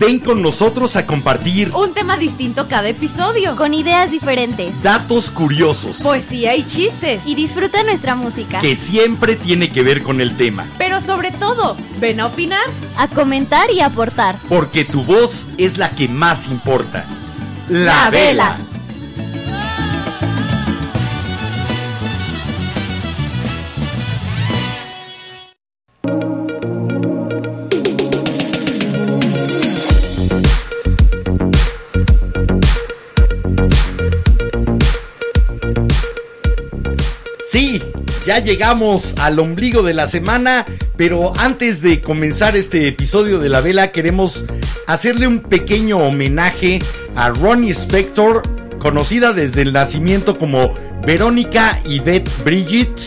Ven con nosotros a compartir Un tema distinto cada episodio. Con ideas diferentes. datos curiosos Poesía y chistes. Y disfruta nuestra música. que siempre tiene que ver con el tema, Pero sobre todo, ven a opinar. A comentar y aportar. porque tu voz es la que más importa. La, La vela. Ya llegamos al ombligo de la semana, pero antes de comenzar este episodio de La Vela queremos hacerle un pequeño homenaje a Ronnie Spector, conocida desde el nacimiento como Verónica Yvette Bridget.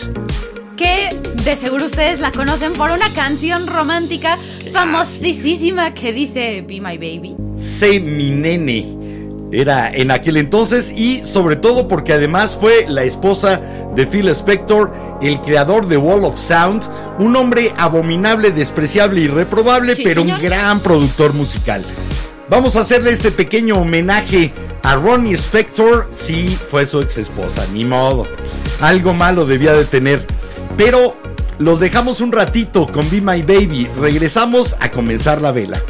Que de seguro ustedes la conocen por una canción romántica famosísima que dice Be My Baby. Sé mi nene. Era en aquel entonces y sobre todo porque además fue la esposa de Phil Spector, el creador de Wall of Sound, un hombre abominable, despreciable y reprobable, Sí, pero señor. un gran productor musical. Vamos a hacerle este pequeño homenaje a Ronnie Spector, sí, fue su ex esposa, ni modo. Algo malo debía de tener. Pero los dejamos un ratito con Be My Baby, regresamos a comenzar la vela.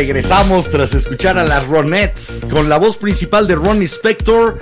Regresamos tras escuchar a las Ronettes con la voz principal de Ronnie Spector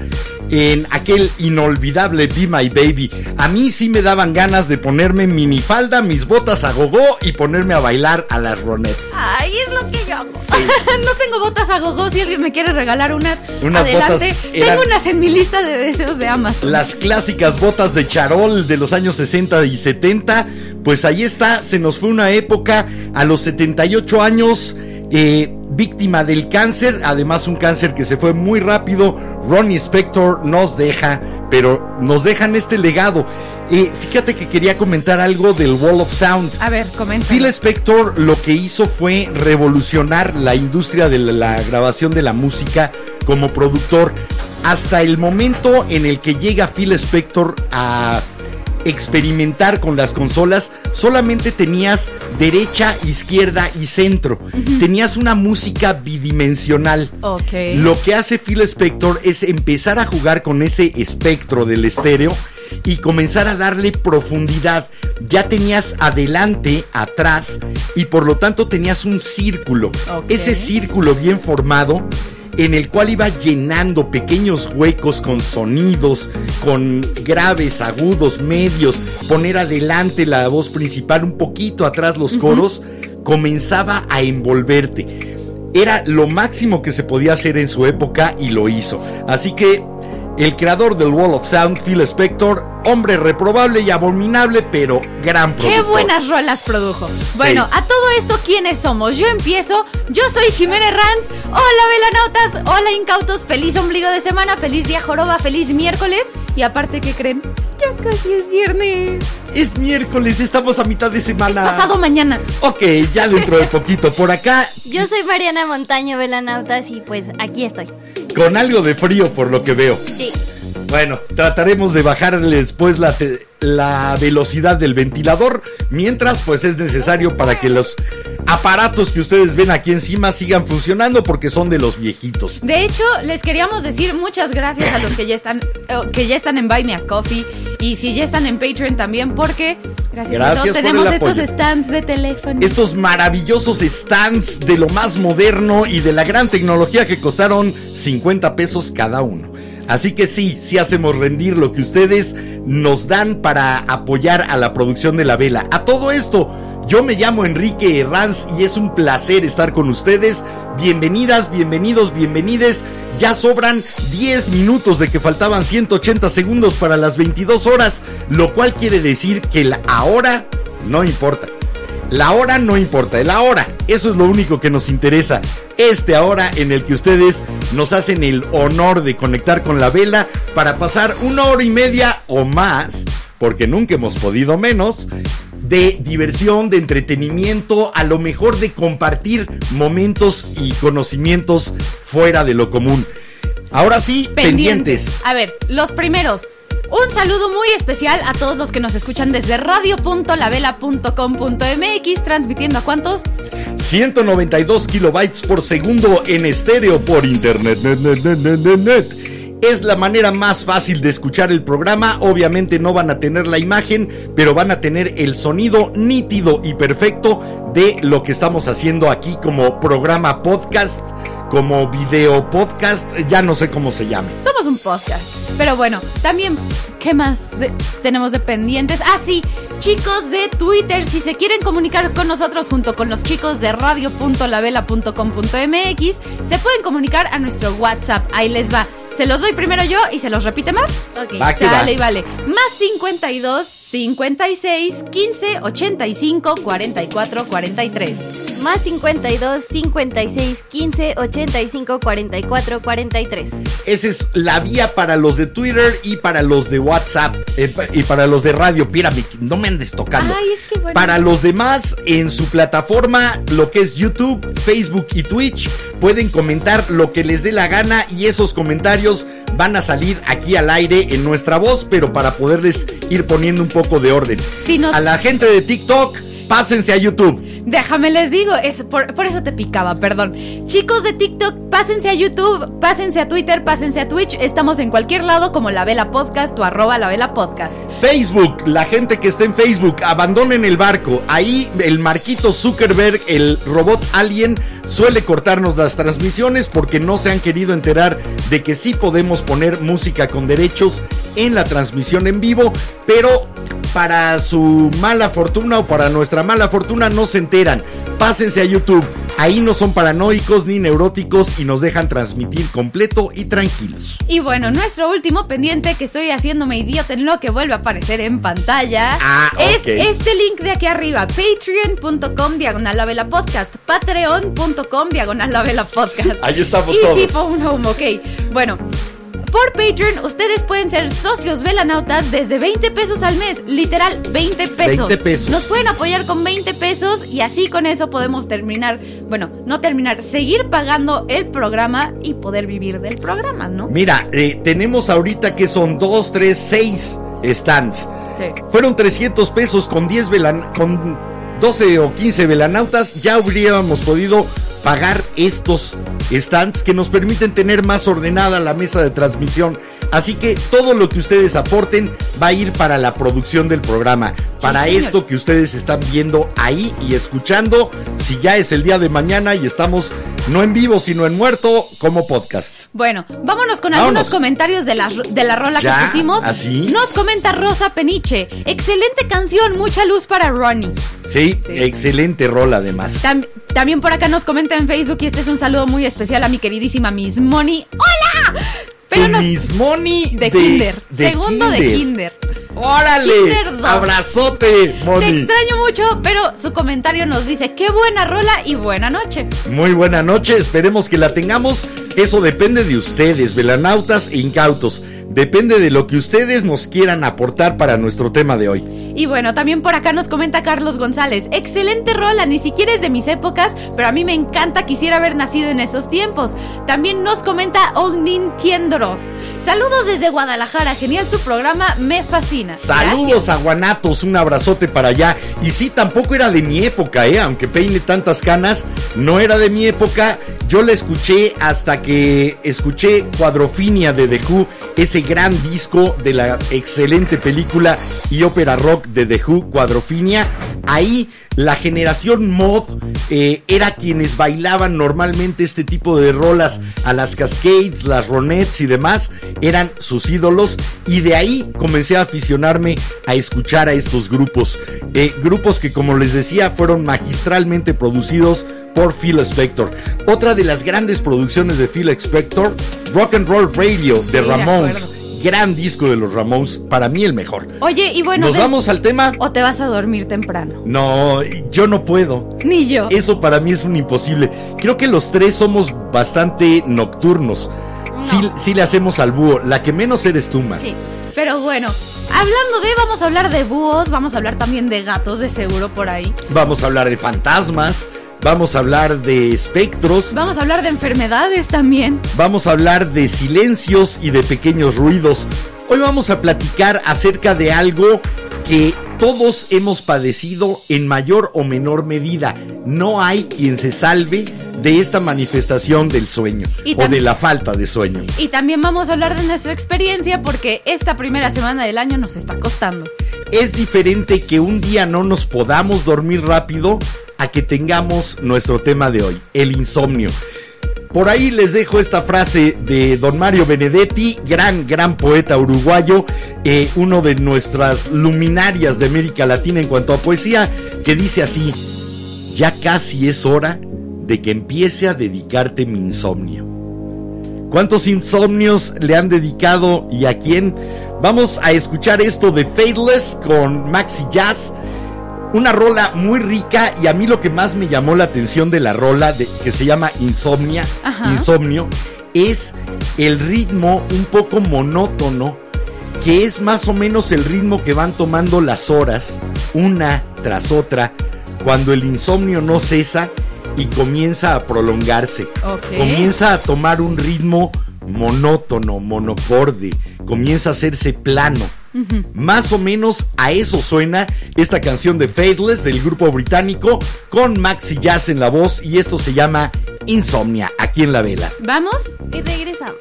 en aquel inolvidable Be My Baby. A mí sí me daban ganas de ponerme minifalda, mis botas a gogó y ponerme a bailar a las Ronettes. Ay, es lo que yo hago. no tengo botas a gogo. Si alguien me quiere regalar unas, Unas adelante. eran- Tengo unas en mi lista de deseos de Amazon. Las clásicas botas de charol de los años 60 y 70, pues ahí está, se nos fue una época a los 78 años, eh, víctima del cáncer, además un cáncer que se fue muy rápido, Ronnie Spector nos deja, pero nos dejan este legado. Eh, fíjate que quería comentar algo del Wall of Sound. A ver, comenta. Phil Spector lo que hizo fue revolucionar la industria de la, la grabación de la música como productor. Hasta el momento en el que llega Phil Spector a experimentar con las consolas, solamente tenías derecha, izquierda y centro. Tenías una música bidimensional. Ok. Lo que hace Phil Spector es empezar a jugar con ese espectro del estéreo y comenzar a darle profundidad. Ya tenías adelante, atrás y por lo tanto tenías un círculo. Ese círculo bien formado en el cual iba llenando pequeños huecos con sonidos, con graves, agudos, medios, poner adelante la voz principal, un poquito atrás los coros, comenzaba a envolverte. Era lo máximo que se podía hacer en su época y lo hizo. Así que el creador del Wall of Sound, Phil Spector, hombre reprobable y abominable, pero gran Qué productor. buenas rolas produjo. Bueno, Sí. a todo esto, ¿quiénes somos? Yo empiezo. Yo soy Jiménez Ranz. Hola, velanautas. Hola, incautos. Feliz ombligo de semana. Feliz día joroba. Feliz miércoles. Y aparte, ¿qué creen? Ya casi es viernes. Es miércoles, estamos a mitad de semana. Pasado mañana. Ok, ya dentro de poquito. Por acá, Yo soy Mariana Montaño, Velanautas, y pues aquí estoy. Con algo de frío por lo que veo. Bueno, trataremos de bajarle después la, la velocidad del ventilador, mientras pues es necesario para que los aparatos que ustedes ven aquí encima sigan funcionando porque son de los viejitos. De hecho, les queríamos decir muchas gracias a los que ya están eh, que ya están en Buy Me a Coffee y si ya están en Patreon también porque gracias, a Gracias por tenemos estos stands de teléfono. Estos maravillosos stands de lo más moderno y de la gran tecnología que costaron 50 pesos cada uno. Así que sí, sí hacemos rendir lo que ustedes nos dan para apoyar a la producción de la vela. A todo esto, yo me llamo Enrique Herranz y es un placer estar con ustedes. Bienvenidas, bienvenidos, bienvenides. Ya sobran 10 minutos de que faltaban 180 segundos para las 22 horas, lo cual quiere decir que la ahora no importa. La hora no importa, el ahora, eso es lo único que nos interesa. Este ahora en el que ustedes nos hacen el honor de conectar con la vela para pasar una hora y media o más, porque nunca hemos podido menos, de diversión, de entretenimiento, a lo mejor de compartir momentos y conocimientos fuera de lo común. Ahora sí, pendientes. A ver, los primeros. Un saludo muy especial a todos los que nos escuchan desde radio.lavela.com.mx, transmitiendo a cuántos? 192 kilobytes por segundo en estéreo por internet. Net, net, net, net, net, net. Es la manera más fácil de escuchar el programa. Obviamente no van a tener la imagen, pero van a tener el sonido nítido y perfecto de lo que estamos haciendo aquí como programa podcast, como video podcast, ya no sé cómo se llame. Somos un podcast. Pero bueno, también, ¿qué más tenemos de pendientes? Ah, sí, chicos de Twitter, si se quieren comunicar con nosotros junto con los chicos de radio.lavela.com.mx, se pueden comunicar a nuestro WhatsApp. Ahí les va. Se los doy primero yo y se los repite Mar. Ok. Va que va. Sale y vale. Más 52 56 15 85 44 43. Más 52 56 15 85 44 43. Esa es la vía para los de Twitter y para los de WhatsApp eh, pa- y para los de radio. Pírame, no me andes tocando. Ay, es que bueno. Para los demás, en su plataforma, lo que es YouTube, Facebook y Twitch, pueden comentar lo que les dé la gana y esos comentarios van a salir aquí al aire en nuestra voz, pero para poderles ir poniendo un poco de orden. Si nos- A la gente de TikTok, pásense a YouTube. Déjame les digo, es por, por eso te picaba, perdón. Chicos de TikTok, pásense a YouTube, pásense a Twitter, pásense a Twitch. Estamos en cualquier lado como La Vela Podcast o arroba La Vela Podcast. Facebook, la gente que está en Facebook, abandonen el barco. Ahí el Marquito Zuckerberg, el robot alien, suele cortarnos las transmisiones porque no se han querido enterar de que sí podemos poner música con derechos en la transmisión en vivo, pero para su mala fortuna o para nuestra mala fortuna no se enteran. Pásense a YouTube. Ahí no son paranoicos ni neuróticos y nos dejan transmitir completo y tranquilos. Y bueno, nuestro último pendiente que estoy haciéndome idiota en lo que vuelve a aparecer en pantalla Ah, es este link de aquí arriba, patreon.com diagonal la vela podcast, patreon.com diagonal la vela podcast. Ahí estamos y todos. sí, phone home, ok. Bueno. Por Patreon, ustedes pueden ser socios velanautas desde 20 pesos al mes. Literal, 20 pesos. 20 pesos. Nos pueden apoyar con 20 pesos y así con eso podemos terminar, bueno, no terminar, seguir pagando el programa y poder vivir del programa, ¿no? Mira, eh, tenemos ahorita que son 2, 3, 6 stands. Sí. Fueron 300 pesos con 10 velan con 12 o 15 velanautas. Ya habríamos podido pagar estos stands que nos permiten tener más ordenada la mesa de transmisión. Así que todo lo que ustedes aporten va a ir para la producción del programa. Para esto que ustedes están viendo ahí y escuchando, si ya es el día de mañana y estamos no en vivo, sino en muerto, como podcast. Bueno, vámonos con Vámonos. algunos comentarios de la, de la rola Ya, que pusimos. ¿así? Nos comenta Rosa Peniche. Excelente canción, mucha luz para Ronnie. Sí, Sí. excelente rol además. Tam- también por acá nos comenta en Facebook y este es un saludo muy especial a mi queridísima Miss Moni. ¡Hola! Pero Moni De, Kinder. Segundo de Kinder. ¡Órale! Kinder. ¡Abrazote, Te extraño mucho, pero su comentario nos dice qué buena rola y buena noche. Muy buena noche, esperemos que la tengamos. Eso depende de ustedes, velanautas e incautos. Depende de lo que ustedes nos quieran aportar para nuestro tema de hoy. Y bueno, también por acá nos comenta Carlos González. Excelente rola, ni siquiera es de mis épocas, pero a mí me encanta, quisiera haber nacido en esos tiempos. También nos comenta Old Nintendoros. Saludos desde Guadalajara, genial su programa, me fascina. Saludos a Guanatos, un abrazote para allá. Y sí, tampoco era de mi época, ¿eh? Aunque peine tantas canas, no era de mi época. Yo la escuché hasta que escuché Cuadrofinia de The Who, ese gran disco de la excelente película y ópera rock de The Who, Cuadrofinia. Ahí la generación mod eh, era quienes bailaban normalmente este tipo de rolas a las Cascades, las Ronettes y demás, eran sus ídolos y de ahí comencé a aficionarme a escuchar a estos grupos, Eh, grupos que como les decía fueron magistralmente producidos por Phil Spector. Otra de las grandes producciones de Phil Spector, Rock and Roll Radio de Sí, Ramones. Gran disco de los Ramones, para mí el mejor. Oye, y bueno, ¿Nos de- vamos al tema? o te vas a dormir temprano. No, yo no puedo. Ni yo. Eso para mí es un imposible. Creo que los tres somos bastante nocturnos. Sí, sí le hacemos al búho. La que menos eres tú, man. Sí, pero bueno, hablando de, vamos a hablar de búhos, vamos a hablar también de gatos, de seguro por ahí. Vamos a hablar de fantasmas. Vamos a hablar de espectros. Vamos a hablar de enfermedades también. Vamos a hablar de silencios y de pequeños ruidos. Hoy vamos a platicar acerca de algo que todos hemos padecido en mayor o menor medida. No hay quien se salve de esta manifestación del sueño Y o de la falta de sueño. Y también vamos a hablar de nuestra experiencia porque esta primera semana del año nos está costando. Es diferente que un día no nos podamos dormir rápido a que tengamos nuestro tema de hoy, el insomnio. Por ahí les dejo esta frase de don Mario Benedetti, gran, gran poeta uruguayo, eh, uno de nuestras luminarias de América Latina en cuanto a poesía, que dice así, ya casi es hora de que empiece a dedicarte mi insomnio. ¿Cuántos insomnios le han dedicado y a quién? Vamos a escuchar esto de Fadeless con Maxi Jazz. Una rola muy rica y a mí lo que más me llamó la atención de la rola de, que se llama Insomnia, Ajá. Insomnio, es el ritmo un poco monótono que es más o menos el ritmo que van tomando las horas una tras otra cuando el insomnio no cesa y comienza a prolongarse. Comienza a tomar un ritmo monótono, monocorde, comienza a hacerse plano. Más o menos a eso suena esta canción de Fadeless del grupo británico con Maxi Jazz en la voz y esto se llama Insomnia, aquí en la vela. Vamos. Y regresamos.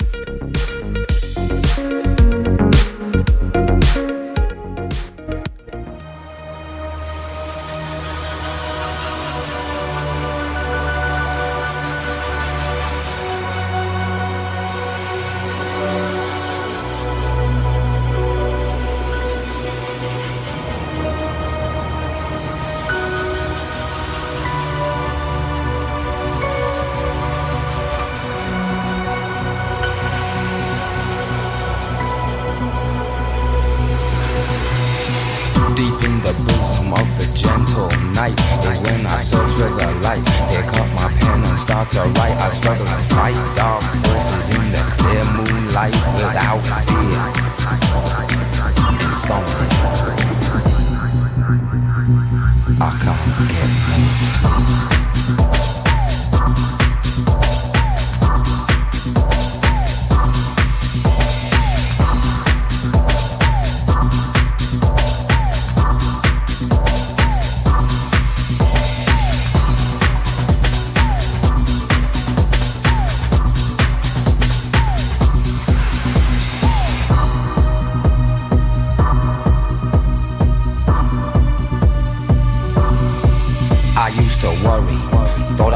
Trigger light. Pick up my pen and start to write. I struggle to fight dark forces in the clear moonlight without fear. Insomnia. I can't get no sleep.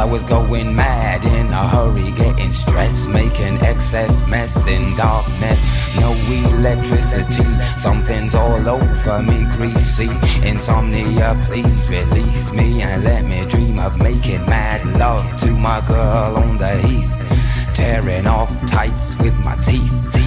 Was going mad in a hurry, getting stressed, making excess mess in darkness. No electricity, something's all over me, greasy. Insomnia, please release me and let me dream of making mad love to my girl on the heath. Tearing off tights with my teeth.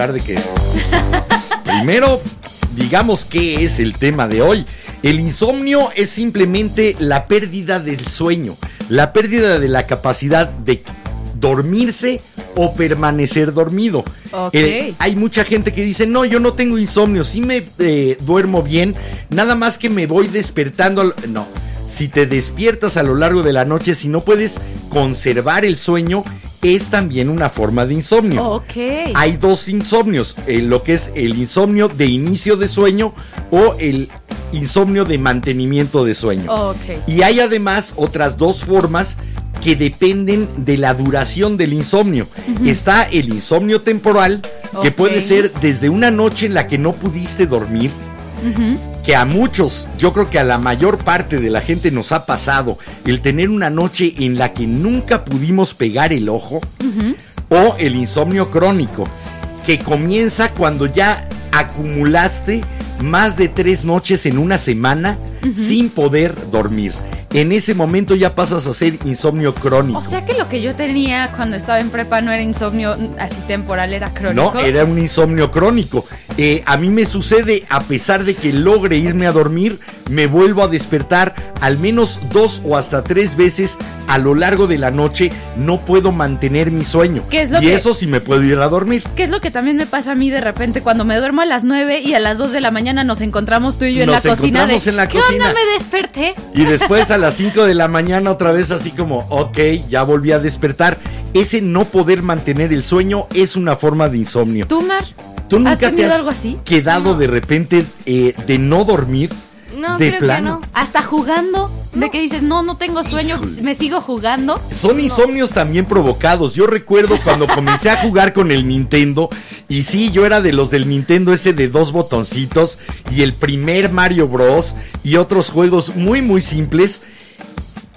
Hablar de qué es. Primero, digamos qué es el tema de hoy. El insomnio es simplemente la pérdida del sueño, la pérdida de la capacidad de dormirse o permanecer dormido. Eh, hay mucha gente que dice, no, yo no tengo insomnio, sí me eh, duermo bien, nada más que me voy despertando. al-". No, si te despiertas a lo largo de la noche, si no puedes conservar el sueño, es también una forma de insomnio. Ok. Hay dos insomnios, eh, lo que es el insomnio de inicio de sueño o el insomnio de mantenimiento de sueño. Ok. Y hay además otras dos formas que dependen de la duración del insomnio. Está el insomnio temporal, que puede ser desde una noche en la que no pudiste dormir, que a muchos, yo creo que a la mayor parte de la gente nos ha pasado el tener una noche en la que nunca pudimos pegar el ojo, o el insomnio crónico, que comienza cuando ya acumulaste más de tres noches en una semana sin poder dormir. En ese momento ya pasas a ser insomnio crónico. O sea que lo que yo tenía cuando estaba en prepa no era insomnio mm, así temporal, era crónico. No, era un insomnio crónico. Eh, a mí me sucede, a pesar de que logre irme a dormir, me vuelvo a despertar al menos dos o hasta tres veces a lo largo de la noche. No puedo mantener mi sueño. ¿Qué es lo y que- eso sí me puedo ir a dormir. Que es lo que también me pasa a mí de repente cuando me duermo a las 9 y a las 2 de la mañana nos encontramos tú y yo en Nos la cocina de encontramos en la ¿Qué cocina". onda? Me desperté. Y después a las 5 de la mañana otra vez así como, ok, ya volví a despertar. Ese no poder mantener el sueño es una forma de insomnio. ¿Tú, Mar? ¿Tú ¿Has nunca te tenido has algo así? quedado de repente eh, de no dormir? No, de creo plano. que no. Hasta jugando, de que dices, no, no tengo sueño, me sigo jugando. Son insomnios también provocados. Yo recuerdo cuando comencé a jugar con el Nintendo Y sí, yo era de los del Nintendo ese de dos botoncitos y el primer Mario Bros. y otros juegos muy muy simples.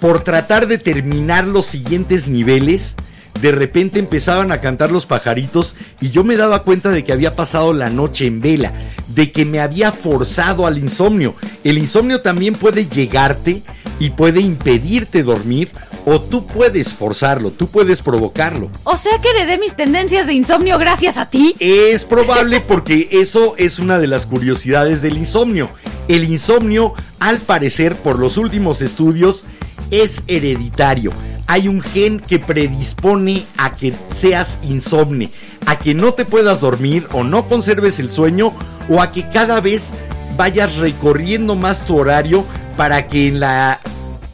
Por tratar de terminar los siguientes niveles, de repente empezaban a cantar los pajaritos y yo me daba cuenta de que había pasado la noche en vela, de que me había forzado al insomnio. El insomnio también puede llegarte y puede impedirte dormir o tú puedes forzarlo, tú puedes provocarlo. O sea que heredé mis tendencias de insomnio gracias a ti. Es probable porque eso es una de las curiosidades del insomnio. El insomnio, al parecer, por los últimos estudios, es hereditario. Hay un gen que predispone a que seas insomne, a que no te puedas dormir o no conserves el sueño o a que cada vez vayas recorriendo más tu horario para que en la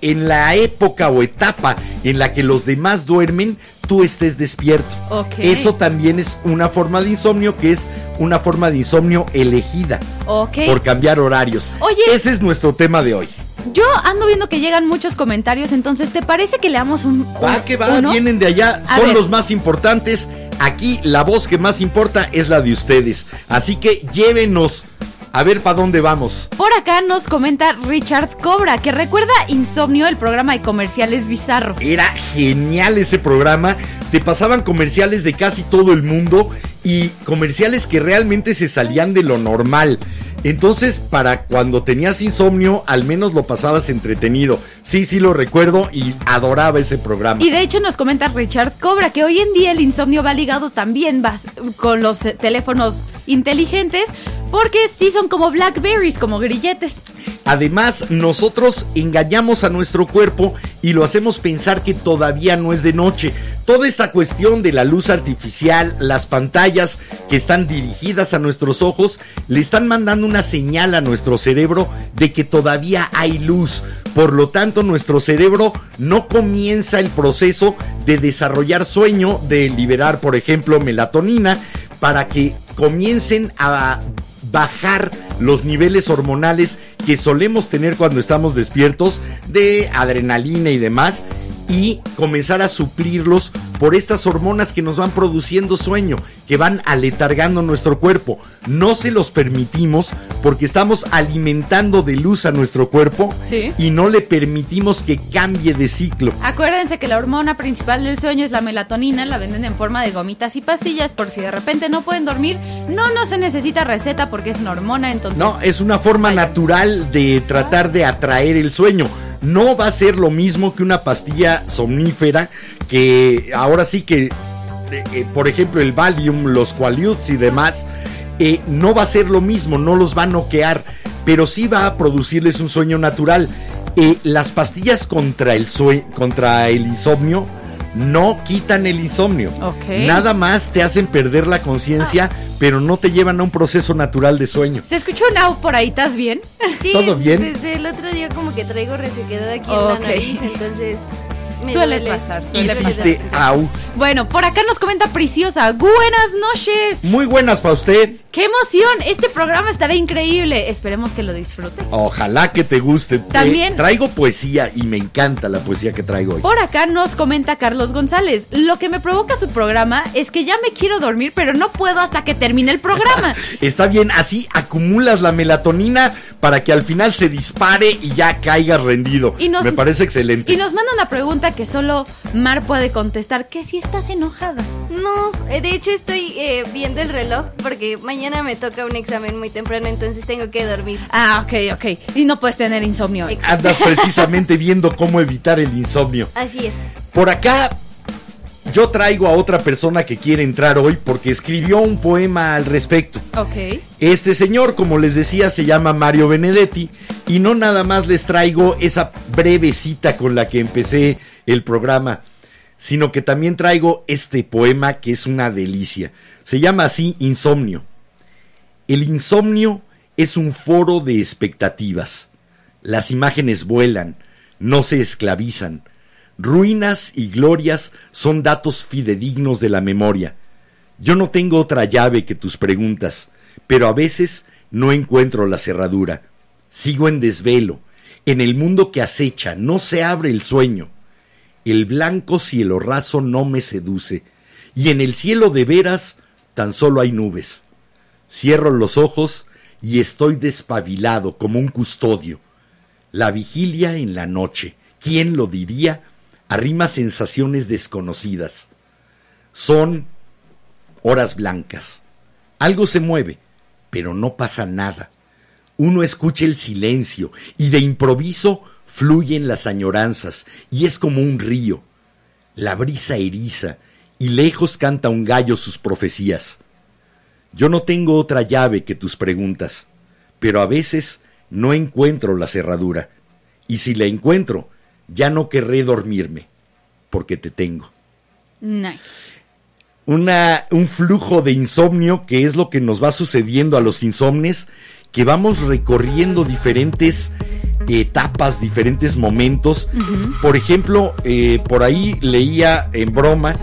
en la época o etapa en la que los demás duermen, tú estés despierto. Ok. Eso también es una forma de insomnio que es una forma de insomnio elegida Ok. por cambiar horarios. Oye. ese es nuestro tema de hoy. Yo ando viendo que llegan muchos comentarios, entonces, ¿te parece que leamos un. Va un- que va, uno? vienen de allá, A son ver. los más importantes. Aquí la voz que más importa es la de ustedes. Así que llévenos a ver para dónde vamos. Por acá nos comenta Richard Cobra, que recuerda Insomnio, el programa de comerciales bizarro. Era genial ese programa. Te pasaban comerciales de casi todo el mundo y comerciales que realmente se salían de lo normal. Entonces, para cuando tenías insomnio, al menos lo pasabas entretenido. Sí, sí lo recuerdo y adoraba ese programa. Y de hecho nos comenta Richard Cobra que hoy en día el insomnio va ligado también vas- con los eh, teléfonos inteligentes porque sí son como Blackberries, como grilletes. Además, nosotros engañamos a nuestro cuerpo y lo hacemos pensar que todavía no es de noche. Toda esta cuestión de la luz artificial, las pantallas que están dirigidas a nuestros ojos, le están mandando una señal a nuestro cerebro de que todavía hay luz. Por lo tanto, nuestro cerebro no comienza el proceso de desarrollar sueño, de liberar, por ejemplo, melatonina, para que comiencen a bajar los niveles hormonales que solemos tener cuando estamos despiertos de adrenalina y demás y comenzar a suplirlos por estas hormonas que nos van produciendo sueño, que van aletargando nuestro cuerpo. No se los permitimos porque estamos alimentando de luz a nuestro cuerpo Sí. y no le permitimos que cambie de ciclo. Acuérdense que la hormona principal del sueño es la melatonina, la venden en forma de gomitas y pastillas por si de repente no pueden dormir. No, no se necesita receta porque es una hormona, entonces... No, es una forma natural de tratar de atraer el sueño. No va a ser lo mismo que una pastilla somnífera que ahora sí que, eh, eh, por ejemplo, el Valium, los Qualiuts y demás, eh, no va a ser lo mismo, no los va a noquear, pero sí va a producirles un sueño natural. Eh, las pastillas contra el, contra el insomnio no quitan el insomnio. Ok. Nada más te hacen perder la conciencia, pero no te llevan a un proceso natural de sueño. ¿Se escuchó un au por ahí? ¿Estás bien? Sí, ¿Todo bien? Desde el otro día como que traigo resequedad aquí en la nariz, entonces... me Suele duele. pasar, suele Hiciste au. Bueno, por acá nos comenta Preciosa. Buenas noches. Muy buenas para usted. ¡Qué emoción! Este programa estará increíble. Esperemos que lo disfrute. Ojalá que te guste. También- Eh, traigo poesía y me encanta la poesía que traigo hoy. Por acá nos comenta Carlos González. Lo que me provoca su programa es que ya me quiero dormir, pero no puedo hasta que termine el programa. Está bien, así acumulas la melatonina para que al final se dispare y ya caigas rendido. Y nos- me parece excelente. Y nos manda una pregunta que solo Mar puede contestar, que si estás enojada. No, eh, de hecho estoy eh, viendo el reloj porque mañana me toca un examen muy temprano, entonces tengo que dormir. Ah, ok, ok. Y no puedes tener insomnio. hoy. Andas precisamente viendo cómo evitar el insomnio. Así es. Por acá yo traigo a otra persona que quiere entrar hoy porque escribió un poema al respecto. Ok. Este señor, como les decía, se llama Mario Benedetti y no nada más les traigo esa breve cita con la que empecé el programa, sino que también traigo este poema que es una delicia. Se llama así Insomnio. El insomnio es un foro de expectativas. Las imágenes vuelan, no se esclavizan. Ruinas y glorias son datos fidedignos de la memoria. Yo no tengo otra llave que tus preguntas, pero a veces no encuentro la cerradura. Sigo en desvelo. En el mundo que acecha no se abre el sueño. El blanco cielo raso no me seduce, y en el cielo de veras tan solo hay nubes. Cierro los ojos y estoy despabilado como un custodio. La vigilia en la noche, ¿quién lo diría? Arrima sensaciones desconocidas. Son horas blancas. Algo se mueve, pero no pasa nada. Uno escucha el silencio y de improviso fluyen las añoranzas y es como un río. La brisa eriza y lejos canta un gallo sus profecías. Yo no tengo otra llave que tus preguntas, pero a veces no encuentro la cerradura. Y si la encuentro, ya no querré dormirme, porque te tengo. Nice. Una, un flujo de insomnio que es lo que nos va sucediendo a los insomnes, que vamos recorriendo diferentes etapas, diferentes momentos. Por ejemplo, eh, por ahí leía en broma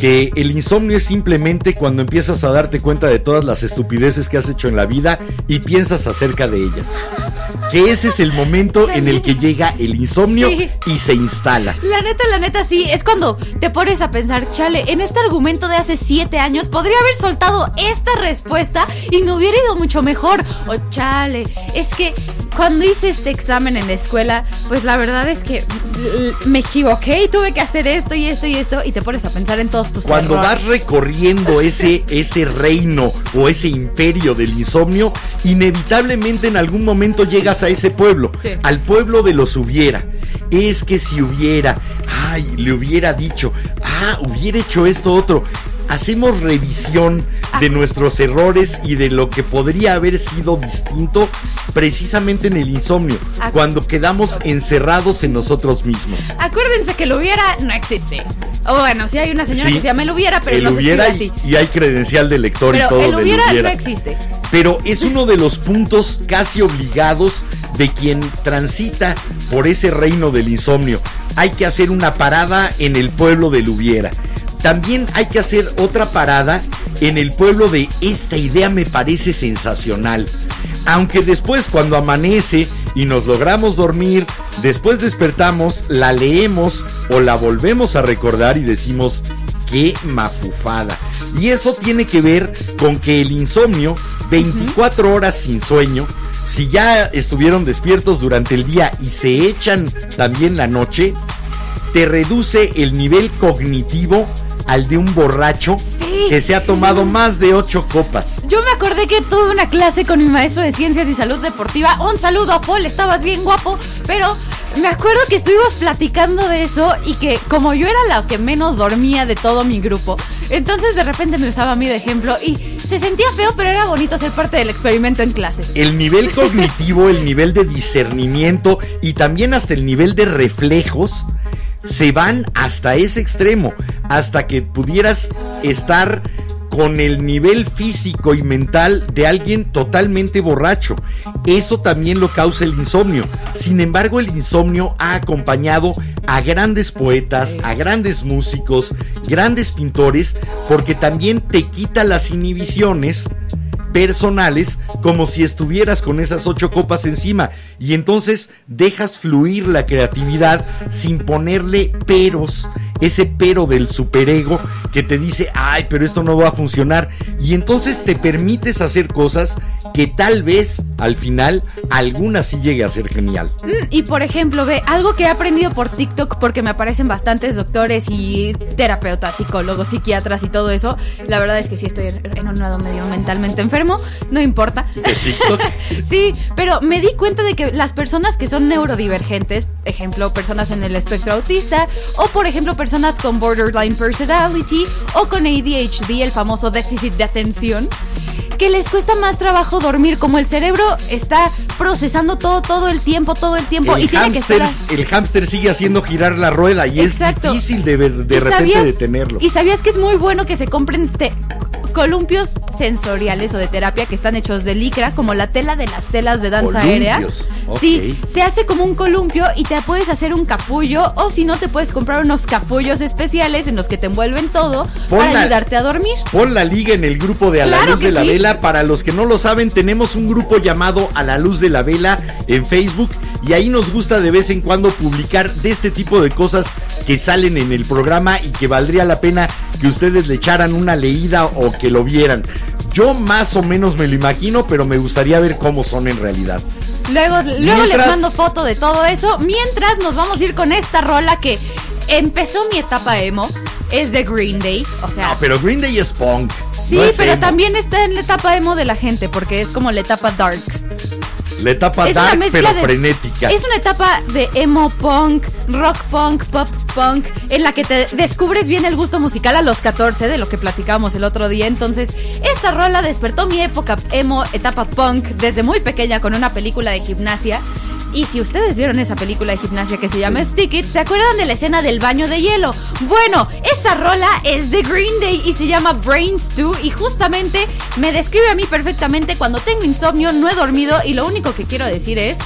que el insomnio es simplemente cuando empiezas a darte cuenta de todas las estupideces que has hecho en la vida y piensas acerca de ellas. Que ese es el momento en el que llega el insomnio Sí. y se instala. La neta, la neta, sí. Es cuando te pones a pensar, chale, en este argumento de hace siete años podría haber soltado esta respuesta y me hubiera ido mucho mejor. O chale, es que cuando hice este examen en la escuela, pues la verdad es que me equivoqué y tuve que hacer esto y esto y esto y te pones a pensar en todos tus Cuando errores. vas recorriendo ese, ese reino o ese imperio del insomnio, inevitablemente en algún momento llegas a ese pueblo, Sí. al pueblo de los hubiera. Es que si hubiera, ay, le hubiera dicho, ah, hubiera hecho esto otro. Hacemos revisión de nuestros errores y de lo que podría haber sido distinto precisamente en el insomnio, Ah. cuando quedamos encerrados en nosotros mismos. Acuérdense que lo hubiera no existe. Bueno, sí hay una señora Sí, que se llama el hubiera, pero el no se hubiera y, así. y hay credencial de lector y todo el del hubiera. no existe. Pero es uno de los puntos casi obligados de quien transita por ese reino del insomnio. Hay que hacer una parada en el pueblo del hubiera. También hay que hacer otra parada en el pueblo de esta idea me parece sensacional. Aunque después cuando amanece y nos logramos dormir, después despertamos, la leemos o la volvemos a recordar y decimos, qué mafufada. Y eso tiene que ver con que el insomnio, 24 horas sin sueño, si ya estuvieron despiertos durante el día y se echan también la noche, te reduce el nivel cognitivo al de un borracho Sí. que se ha tomado más de ocho copas. Yo me acordé que tuve una clase con mi maestro de ciencias y salud deportiva. Un saludo a Paul, estabas bien guapo, pero me acuerdo que estuvimos platicando de eso y que como yo era la que menos dormía de todo mi grupo, entonces de repente me usaba a mí de ejemplo y se sentía feo, pero era bonito ser parte del experimento en clase. El nivel cognitivo, el nivel de discernimiento y también hasta el nivel de reflejos se van hasta ese extremo, hasta que pudieras estar con el nivel físico y mental de alguien totalmente borracho. Eso también lo causa el insomnio. Sin embargo, el insomnio ha acompañado a grandes poetas, a grandes músicos, grandes pintores, porque también te quita las inhibiciones personales como si estuvieras con esas ocho copas encima. Y entonces dejas fluir la creatividad sin ponerle peros ese pero del superego que te dice ay pero esto no va a funcionar y entonces te permites hacer cosas que tal vez al final alguna sí llegue a ser genial Mm, Y por ejemplo, ve, algo que he aprendido por TikTok, porque me aparecen bastantes doctores y terapeutas, psicólogos, psiquiatras y todo eso. La verdad es que sí estoy en un lado medio mentalmente enfermo, no importa. de TikTok Sí, pero me di cuenta de que las personas que son neurodivergentes, ejemplo, personas en el espectro autista, o por ejemplo, personas con borderline personality, o con ADHD, el famoso déficit de atención, que les cuesta más trabajo dormir, como el cerebro está procesando todo, todo el tiempo, todo el tiempo, y el tiene que hámster, estar... a- el hámster sigue haciendo girar la rueda y Exacto. es difícil de, ver- de ¿Y repente sabías- detenerlo. Y sabías que es muy bueno que se compren te- columpios sensoriales o de terapia que están hechos de licra, como la tela de las telas de danza aérea. Columpios, ok. Sí, se hace como un columpio y te puedes hacer un capullo o si no te puedes comprar unos capullos especiales en los que te envuelven todo Pon para la- ayudarte a dormir. Pon la liga en el grupo de A la Claro Luz de la. Vela. Para los que no lo saben, tenemos un grupo llamado A la Luz de la Vela en Facebook y ahí nos gusta de vez en cuando publicar de este tipo de cosas que salen en el programa y que valdría la pena que ustedes le echaran una leída o que lo vieran. Yo más o menos me lo imagino, pero me gustaría ver cómo son en realidad. Luego, luego les mando foto de todo eso. Mientras nos vamos a ir con esta rola que empezó mi etapa emo. Es de Green Day. O sea, No, pero Green Day es punk. sí, no es pero emo. también está en la etapa emo de la gente porque es como la etapa darks. La etapa es dark, pero de- frenética. Es una etapa de emo punk, rock punk, pop punk, en la que te descubres bien el gusto musical a los 14, de lo que platicábamos el otro día. Entonces, esta rola despertó mi época emo, etapa punk, desde muy pequeña con una película de gimnasia. Y si ustedes vieron esa película de gimnasia que se llama Stick It, ¿se acuerdan de la escena del baño de hielo? Bueno, esa rola es de Green Day y se llama Brains 2 y justamente me describe a mí perfectamente cuando tengo insomnio, no he dormido y lo único que quiero decir es,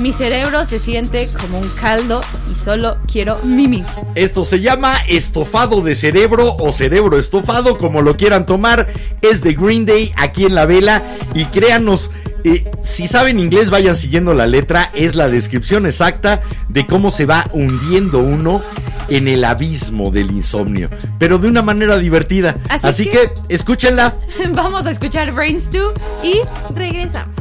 mi cerebro se siente como un caldo y solo quiero mimir. Esto se llama estofado de cerebro o cerebro estofado, como lo quieran tomar. Es de Green Day aquí en la vela. Y créanos, eh, si saben inglés, vayan siguiendo la letra. Es la descripción exacta de cómo se va hundiendo uno en el abismo del insomnio. Pero de una manera divertida. Así, Así que... que- escúchenla. Vamos a escuchar Brains 2 y regresamos.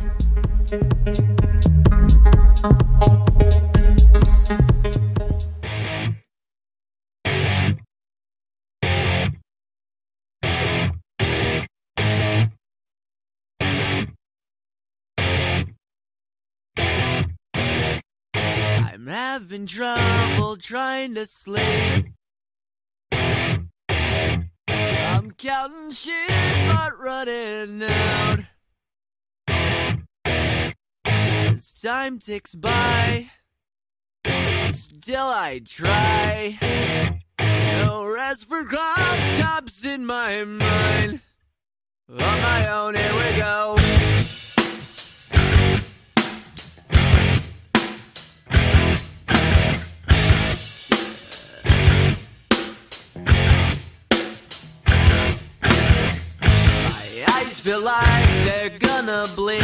Having trouble trying to sleep. I'm counting sheep but running out. As time ticks by, still I try. No rest for cross-tops in my mind. On my own, here we go. Feel like they're gonna bleed.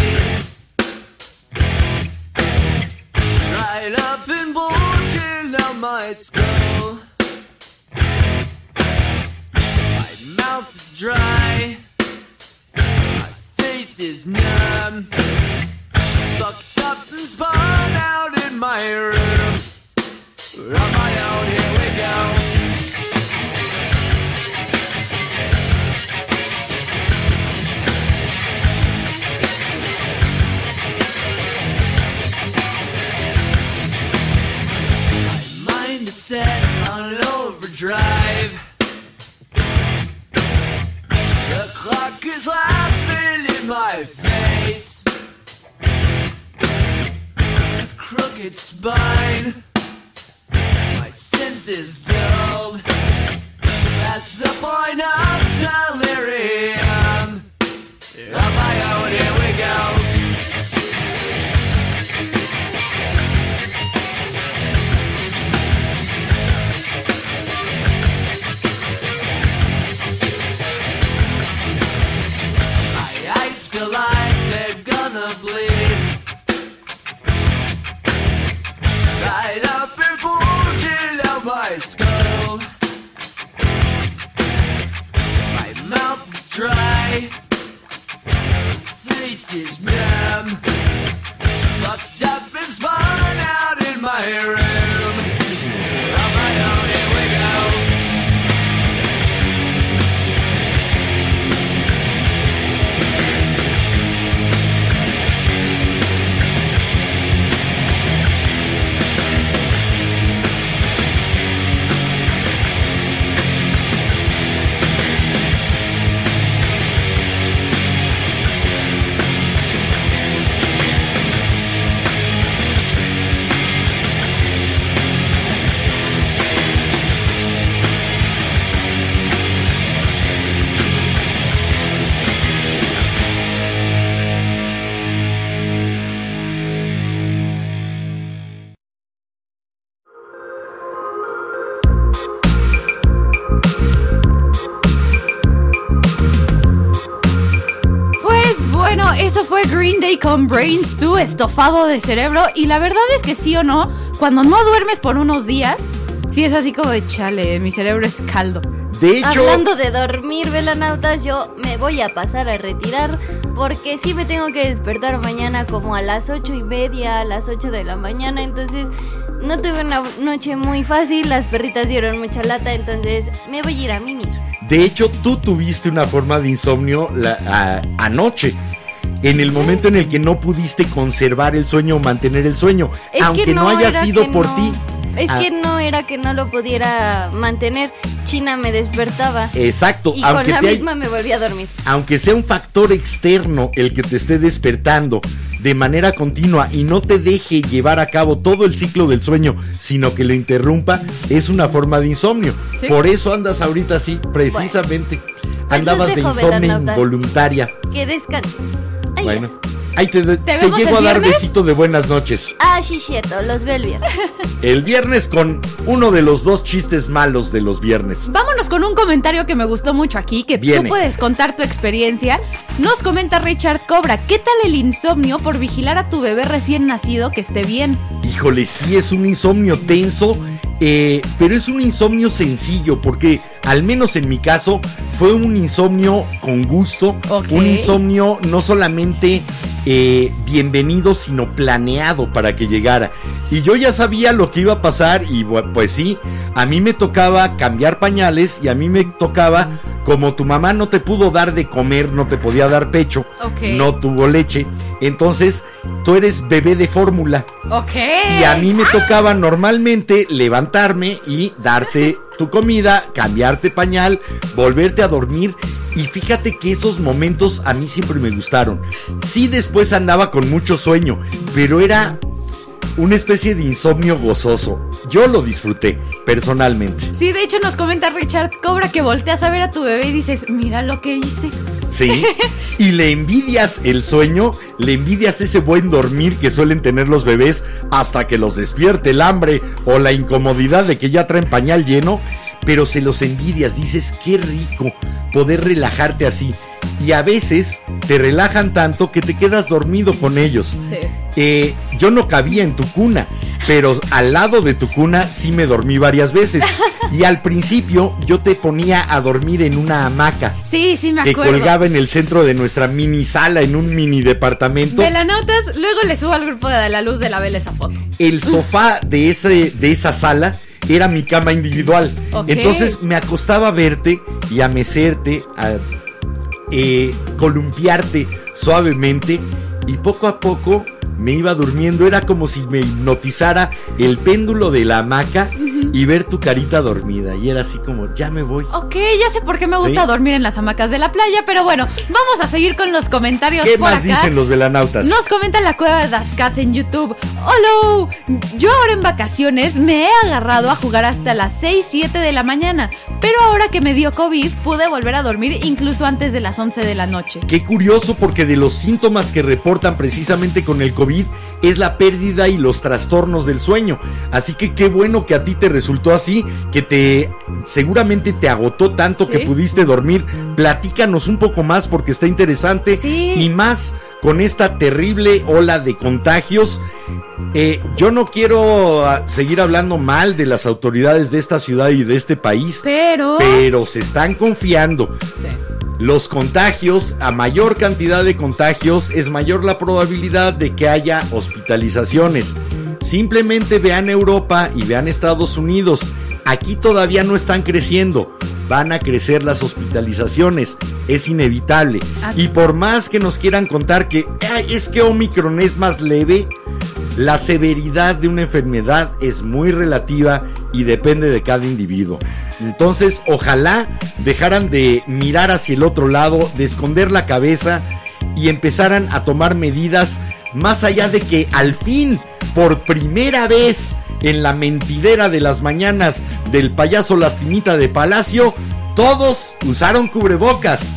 Right up and bulging out my skull. My mouth is dry. My face is numb. Fucked up and spun out in my room. On my own, here we go. Set on an overdrive. The clock is laughing in my face. Crooked spine. My senses dulled. That's the point of delirium. On my own, here we go. Con Brains 2, estofado de cerebro. Y la verdad es que sí o no, cuando no duermes por unos días, sí es así como de chale, mi cerebro es caldo. De hecho, Hablando de dormir, velanautas, yo me voy a pasar a retirar porque sí me tengo que despertar mañana como a las ocho y media, a las 8 de la mañana, entonces no tuve una noche muy fácil, las perritas dieron mucha lata, entonces me voy a ir a mimir. de hecho, tú tuviste una forma de insomnio la- a- anoche. En el momento en el que no pudiste conservar el sueño o mantener el sueño, Es aunque que no, haya sido por no- ti. Es Ah, que no era que no lo pudiera mantener, China me despertaba. Exacto, Y con aunque, la te hay- misma me volví a dormir. aunque sea un factor externo el que te esté despertando de manera continua y no te deje llevar a cabo todo el ciclo del sueño, sino que lo interrumpa, es una forma de insomnio. Sí. Por eso andas ahorita así, precisamente. Andabas de insomnio involuntaria. Que descanse. Ay, Bueno, ahí te, llego a dar viernes? besito de buenas noches. Ah, Shisheto, los veo el viernes. El viernes con uno de los dos chistes malos de los viernes. Vámonos con un comentario que me gustó mucho aquí, que Viene. tú puedes contar tu experiencia. Nos comenta Richard Cobra, ¿qué tal el insomnio por vigilar a tu bebé recién nacido que esté bien? Híjole, sí es un insomnio tenso, eh, pero es un insomnio sencillo, porque al menos en mi caso fue un insomnio con gusto, un insomnio no solamente eh, bienvenido, sino planeado para que llegara. Y yo ya sabía lo que iba a pasar y pues sí, a mí me tocaba cambiar pañales y a mí me tocaba, como tu mamá no te pudo dar de comer, no te podía dar pecho, no tuvo leche, entonces tú eres bebé de fórmula. Ok. Y a mí me tocaba normalmente levantarme y darte tu comida, cambiarte pañal, volverte a dormir. Y fíjate que esos momentos a mí siempre me gustaron. Sí, después andaba con mucho sueño, pero era una especie de insomnio gozoso. Yo lo disfruté, personalmente. Sí, de hecho nos comenta Richard Cobra que volteas a ver a tu bebé y dices, mira lo que hice. Sí. Y le envidias el sueño, le envidias ese buen dormir que suelen tener los bebés hasta que los despierte el hambre o la incomodidad de que ya traen pañal lleno, pero se los envidias, dices, qué rico poder relajarte así. Y a veces te relajan tanto que te quedas dormido con ellos. Sí. Eh, yo no cabía en tu cuna, pero al lado de tu cuna sí me dormí varias veces. Y al principio yo te ponía a dormir en una hamaca Sí, sí me que acuerdo. colgaba en el centro de nuestra mini sala, en un mini departamento. Velanotas, luego le subo al grupo de la luz de la vela esa foto. El sofá de, ese, de esa sala era mi cama individual. Entonces me acostaba a verte y a mecerte, a eh, columpiarte suavemente y poco a poco me iba durmiendo. Era como si me hipnotizara el péndulo de la hamaca y ver tu carita dormida. Y era así como, ya me voy. Ok, ya sé por qué me gusta Sí. dormir en las hamacas de la playa, pero bueno, vamos a seguir con los comentarios ¿Qué por más acá. dicen los velanautas? Nos comenta la cueva de Dascat en YouTube. Hola, yo ahora en vacaciones me he agarrado a jugar hasta las 6, 7 de la mañana, pero ahora que me dio COVID pude volver a dormir incluso antes de las 11 de la noche. Qué curioso porque de los síntomas que reportan precisamente con el COVID es la pérdida y los trastornos del sueño. Así que qué bueno que a ti te resultó así, que te seguramente te agotó tanto que pudiste dormir. Platícanos un poco más porque está interesante Sí. y más con esta terrible ola de contagios. Eh, yo no quiero ah, seguir hablando mal de las autoridades de esta ciudad y de este país, Pero... pero se están confiando. Sí. Los contagios, a mayor cantidad de contagios, es mayor la probabilidad de que haya hospitalizaciones. Simplemente vean Europa y vean Estados Unidos. Aquí todavía no están creciendo. Van a crecer las hospitalizaciones. Es inevitable. Ah. Y por más que nos quieran contar que "Ay, es que Omicron es más leve, la severidad de una enfermedad es muy relativa y depende de cada individuo. Entonces, ojalá dejaran de mirar hacia el otro lado, de esconder la cabeza y empezaran a tomar medidas más allá de que al fin, por primera vez en la mentidera de las mañanas del payaso lastimita de Palacio, todos usaron cubrebocas.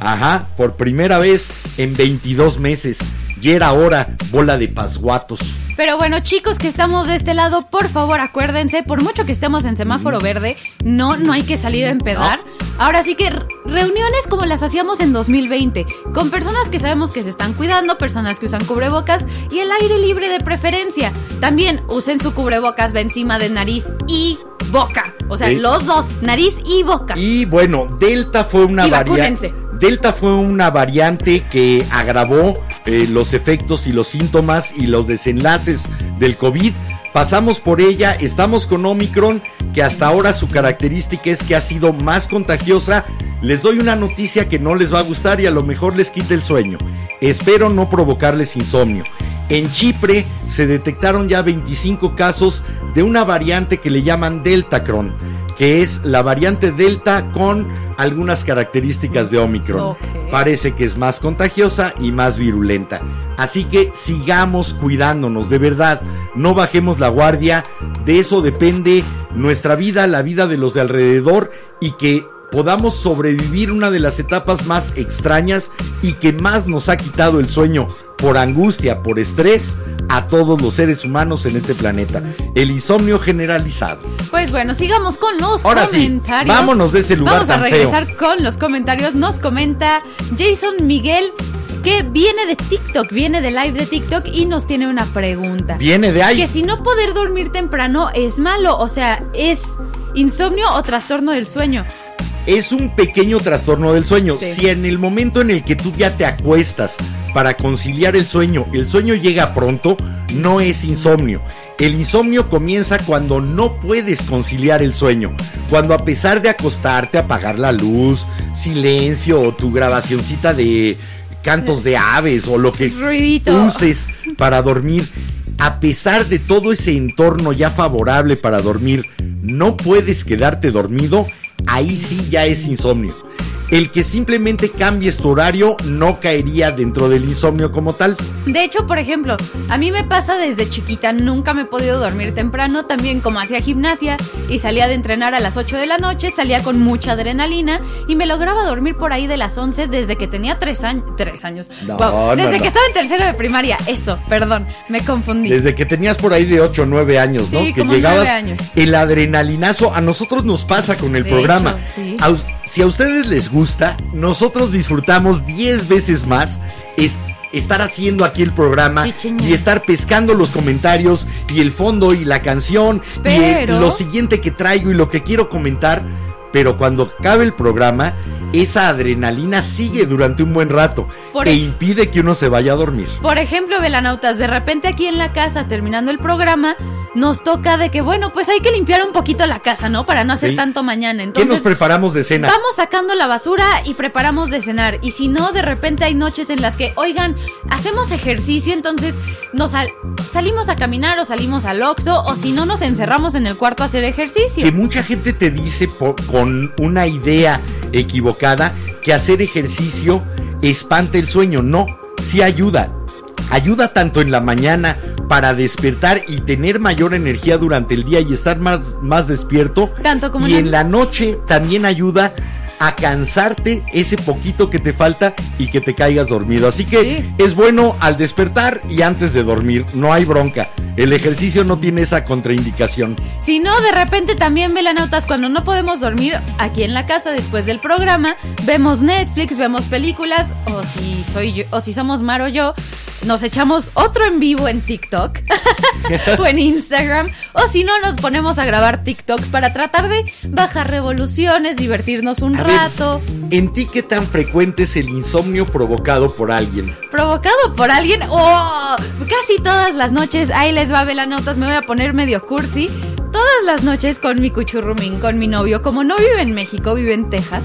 Ajá, por primera vez en 22 meses. Ya era hora, bola de pasguatos. Pero bueno, chicos que estamos de este lado, por favor acuérdense, por mucho que estemos en semáforo verde, no, no hay que salir a empedar. Ahora sí que reuniones como las hacíamos en 2020, con personas que sabemos que se están cuidando, personas que usan cubrebocas y el aire libre de preferencia. También usen su cubrebocas va encima de nariz y boca. O sea, los dos, nariz y boca. Y bueno, Delta fue una variante. Delta fue una variante que agravó eh, los efectos y los síntomas y los desenlaces del COVID. Pasamos por ella, estamos con Omicron, que hasta ahora su característica es que ha sido más contagiosa. Les doy una noticia que no les va a gustar y a lo mejor les quite el sueño. Espero no provocarles insomnio. En Chipre se detectaron ya 25 casos de una variante que le llaman Deltacron, que es la variante Delta con algunas características de Omicron. Parece que es más contagiosa y más virulenta. Así que sigamos cuidándonos, de verdad. No bajemos la guardia. De eso depende nuestra vida, la vida de los de alrededor y que podamos sobrevivir una de las etapas más extrañas y que más nos ha quitado el sueño por angustia, por estrés a todos los seres humanos en este planeta. El insomnio generalizado. Pues bueno, sigamos con los Ahora sí, comentarios. vámonos de ese lugar Vamos a feo. regresar con los comentarios. Nos comenta Jason Miguel que viene de TikTok, viene de live de TikTok y nos tiene una pregunta. Viene de ahí. Que si no poder dormir temprano es malo, o sea, es insomnio o trastorno del sueño. Es un pequeño trastorno del sueño. Sí. Si en el momento en el que tú ya te acuestas para conciliar el sueño, el sueño llega pronto, no es insomnio. El insomnio comienza cuando no puedes conciliar el sueño. Cuando a pesar de acostarte, apagar la luz, silencio o tu grabacioncita de cantos de aves o lo que Ruidito. uses para dormir, a pesar de todo ese entorno ya favorable para dormir, no puedes quedarte dormido, ahí sí ya es insomnio. El que simplemente cambies tu horario no caería dentro del insomnio como tal. De hecho, por ejemplo, a mí me pasa desde chiquita, nunca me he podido dormir temprano, también como hacía gimnasia y salía de entrenar a las 8 de la noche, salía con mucha adrenalina y me lograba dormir por ahí de las 11 desde que tenía 3 años. 3 años. No, Wow, no, desde no. que estaba en tercero de primaria, eso, perdón, me confundí. Desde que tenías por ahí de 8 o 9 años, ¿no? Sí, que como llegabas años. el adrenalinazo. A nosotros nos pasa con el De programa. hecho, sí. Si a ustedes les gusta, nosotros disfrutamos 10 veces más es- estar haciendo aquí el programa Chicheña. y estar pescando los comentarios y el fondo y la canción y el- lo siguiente que traigo y lo que quiero comentar. Pero cuando acabe el programa, esa adrenalina sigue durante un buen rato Por e impide que uno se vaya a dormir. Por ejemplo, velanautas, de repente aquí en la casa, terminando el programa, nos toca de que, bueno, pues hay que limpiar un poquito la casa, ¿no? Para no hacer Sí. tanto mañana. ¿Qué Entonces, nos preparamos de cena? Vamos sacando la basura y preparamos de cenar. Y si no, de repente hay noches en las que, oigan, hacemos ejercicio, entonces nos sal- salimos a caminar o salimos al Oxxo, o si no, nos encerramos en el cuarto a hacer ejercicio. que mucha gente te dice con una idea equivocada que hacer ejercicio espanta el sueño. No, sí ayuda. Ayuda tanto en la mañana para despertar y tener mayor energía durante el día y estar más, más despierto. Tanto como y en la noche también ayuda a cansarte ese poquito que te falta y que te caigas dormido. Así que Sí. es bueno al despertar y antes de dormir. No hay bronca. El ejercicio no tiene esa contraindicación. Si no, de repente también velanautas, cuando no podemos dormir aquí en la casa después del programa, vemos Netflix, vemos películas, o si soy yo, o si somos Mar o yo, nos echamos otro en vivo en TikTok o en Instagram, o si no, nos ponemos a grabar TikToks para tratar de bajar revoluciones, divertirnos un rato. ¿En ti qué tan frecuente es el insomnio provocado por alguien? provocado por alguien. ¡Oh! Casi todas las noches, ahí les va Velanotas, me voy a poner medio cursi. Todas las noches con mi cuchurrumín, con mi novio, como no vive en México, vive en Texas.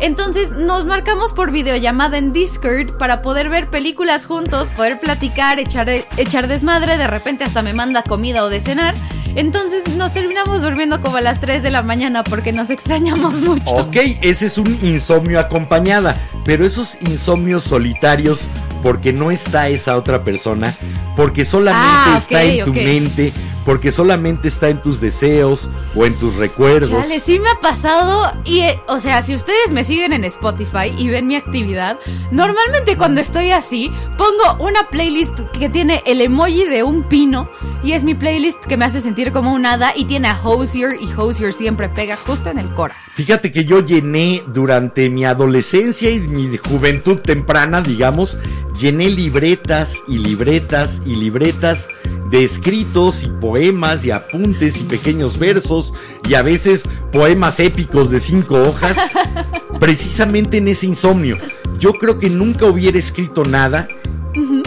Entonces nos marcamos por videollamada en Discord para poder ver películas juntos, poder platicar, echar, echar desmadre, de repente hasta me manda comida o de cenar. Entonces nos terminamos durmiendo como a las 3 de la mañana porque nos extrañamos mucho. Ok, ese es un insomnio acompañada, pero esos insomnios solitarios porque no está esa otra persona, porque solamente Ah, está en tu mente, porque solamente está en tus deseos o en tus recuerdos. Chale, sí me ha pasado y, eh, o sea, si ustedes me siguen en Spotify y ven mi actividad, normalmente cuando estoy así, pongo una playlist que tiene el emoji de un pino y es mi playlist que me hace sentir como un hada y tiene a Hosier y Hosier siempre pega justo en el cora. Fíjate que yo llené durante mi adolescencia y mi juventud temprana, digamos, llené libretas y libretas y libretas de escritos y poemas y apuntes y pequeños versos y a veces poemas épicos de cinco hojas, precisamente en ese insomnio. Yo creo que nunca hubiera escrito nada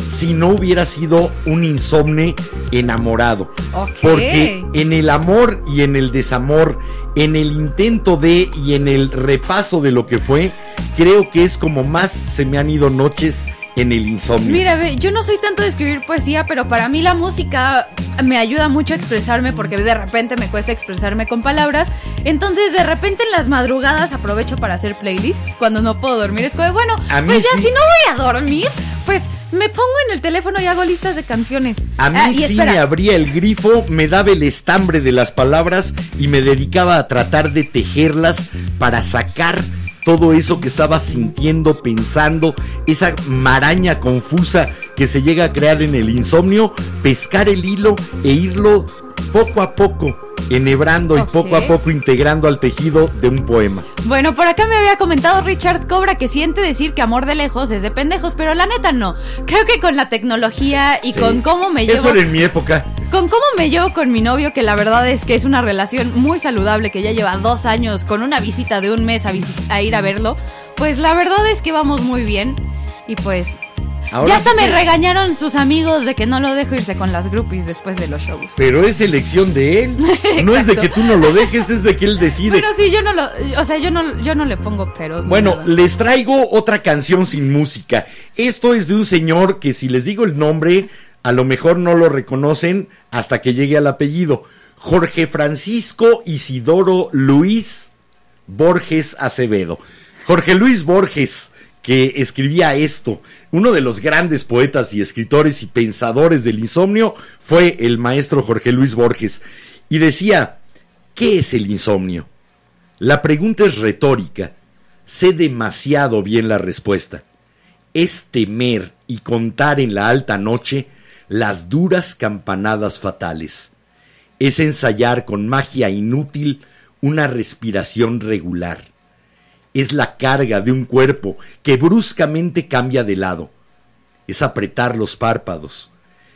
si no hubiera sido un insomne enamorado. Porque en el amor y en el desamor, en el intento de y en el repaso de lo que fue, creo que es como más se me han ido noches en el insomnio. Mira, ve, yo no soy tanto de escribir poesía, pero para mí la música me ayuda mucho a expresarme porque de repente me cuesta expresarme con palabras. Entonces, de repente en las madrugadas aprovecho para hacer playlists cuando no puedo dormir. Es como, bueno, A pues ya sí. si no voy a dormir, pues me pongo en el teléfono y hago listas de canciones. A mí Ah, sí espera, me abría el grifo, me daba el estambre de las palabras y me dedicaba a tratar de tejerlas para sacar todo eso que estaba sintiendo, pensando, esa maraña confusa que se llega a crear en el insomnio, pescar el hilo e irlo poco a poco enhebrando y poco a poco integrando al tejido de un poema. Bueno, por acá me había comentado Richard Cobra que siente decir que amor de lejos es de pendejos, pero la neta no. Creo que con la tecnología y Sí. con cómo me llevo Eso era en mi época. Con cómo me llevo con mi novio, que la verdad es que es una relación muy saludable, que ya lleva dos años con una visita de un mes a, a ir a verlo, pues la verdad es que vamos muy bien. Y pues Ahora ya hasta sí me que- regañaron sus amigos de que no lo dejo irse con las groupies después de los shows. Pero es elección de él. No es de que tú no lo dejes, es de que él decide. Pero sí, yo no lo, o sea, yo no, yo no le pongo peros. Bueno, les traigo otra canción sin música. Esto es de un señor que si les digo el nombre, a lo mejor no lo reconocen hasta que llegue al apellido. Jorge Francisco Isidoro Luis Borges Acevedo. Jorge Luis Borges, que escribía esto, uno de los grandes poetas y escritores y pensadores del insomnio, fue el maestro Jorge Luis Borges. Y decía, ¿qué es el insomnio? La pregunta es retórica. Sé demasiado bien la respuesta. Es temer y contar en la alta noche las duras campanadas fatales. Es ensayar con magia inútil una respiración regular. Es la carga de un cuerpo que bruscamente cambia de lado. Es apretar los párpados.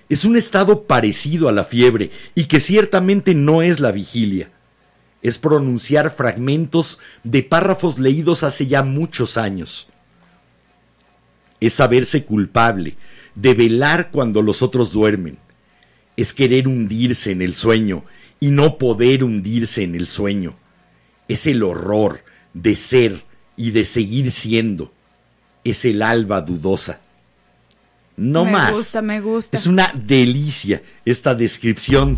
Es un estado parecido a la fiebre y que ciertamente no es la vigilia es pronunciar fragmentos de párrafos leídos hace ya muchos años. Es saberse culpable, de velar cuando los otros duermen. Es querer hundirse en el sueño y no poder hundirse en el sueño. Es el horror de ser y de seguir siendo. Es el alba dudosa. No me más. gusta, me gusta. Es una delicia esta descripción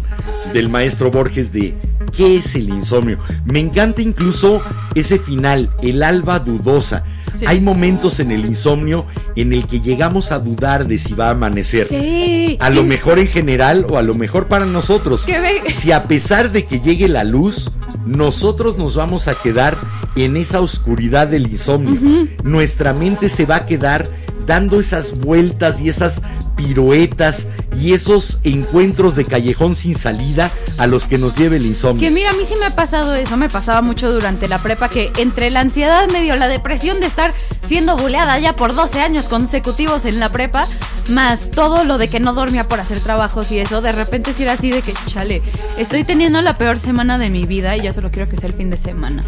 del maestro Borges de qué es el insomnio. Me encanta incluso ese final, el alba dudosa. Sí. Hay momentos en el insomnio en el que llegamos a dudar de si va a amanecer. Sí. A lo mejor en general o a lo mejor para nosotros. Si a pesar de que llegue la luz, nosotros nos vamos a quedar en esa oscuridad del insomnio. Nuestra mente se va a quedar dando esas vueltas y esas piruetas y esos encuentros de callejón sin salida a los que nos lleve el insomnio. Que mira, a mí sí me ha pasado eso, me pasaba mucho durante la prepa que entre la ansiedad medio la depresión de estar siendo buleada ya por 12 años consecutivos en la prepa, más todo lo de que no dormía por hacer trabajos y eso, de repente sí era así de que, chale, estoy teniendo la peor semana de mi vida y ya solo quiero que sea el fin de semana.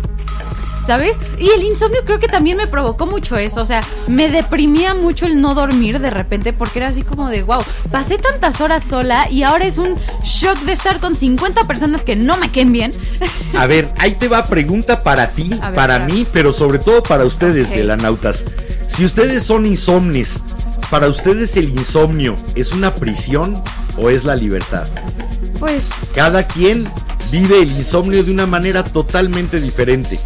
¿Sabes? Y el insomnio creo que también me provocó mucho eso. O sea, me deprimía mucho el no dormir de repente porque era así como de, wow, pasé tantas horas sola y ahora es un shock de estar con 50 personas que no me queden bien. A ver, ahí te va pregunta para ti, ver, para mí, pero sobre todo para ustedes, Ok. velanautas. Si ustedes son insomnes, ¿para ustedes el insomnio es una prisión o es la libertad? Pues Cada quien vive el insomnio de una manera totalmente diferente.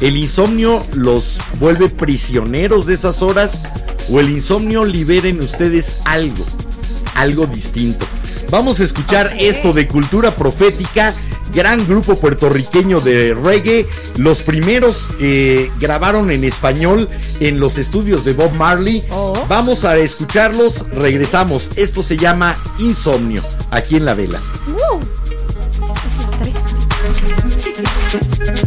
¿El insomnio los vuelve prisioneros de esas horas o el insomnio libera en ustedes algo, algo distinto? Vamos a escuchar esto de cultura profética, gran grupo puertorriqueño de reggae. Los primeros eh, grabaron en español en los estudios de Bob Marley. Oh. Vamos a escucharlos, regresamos. Esto se llama Insomnio, aquí en la vela. ¡Uh! Es la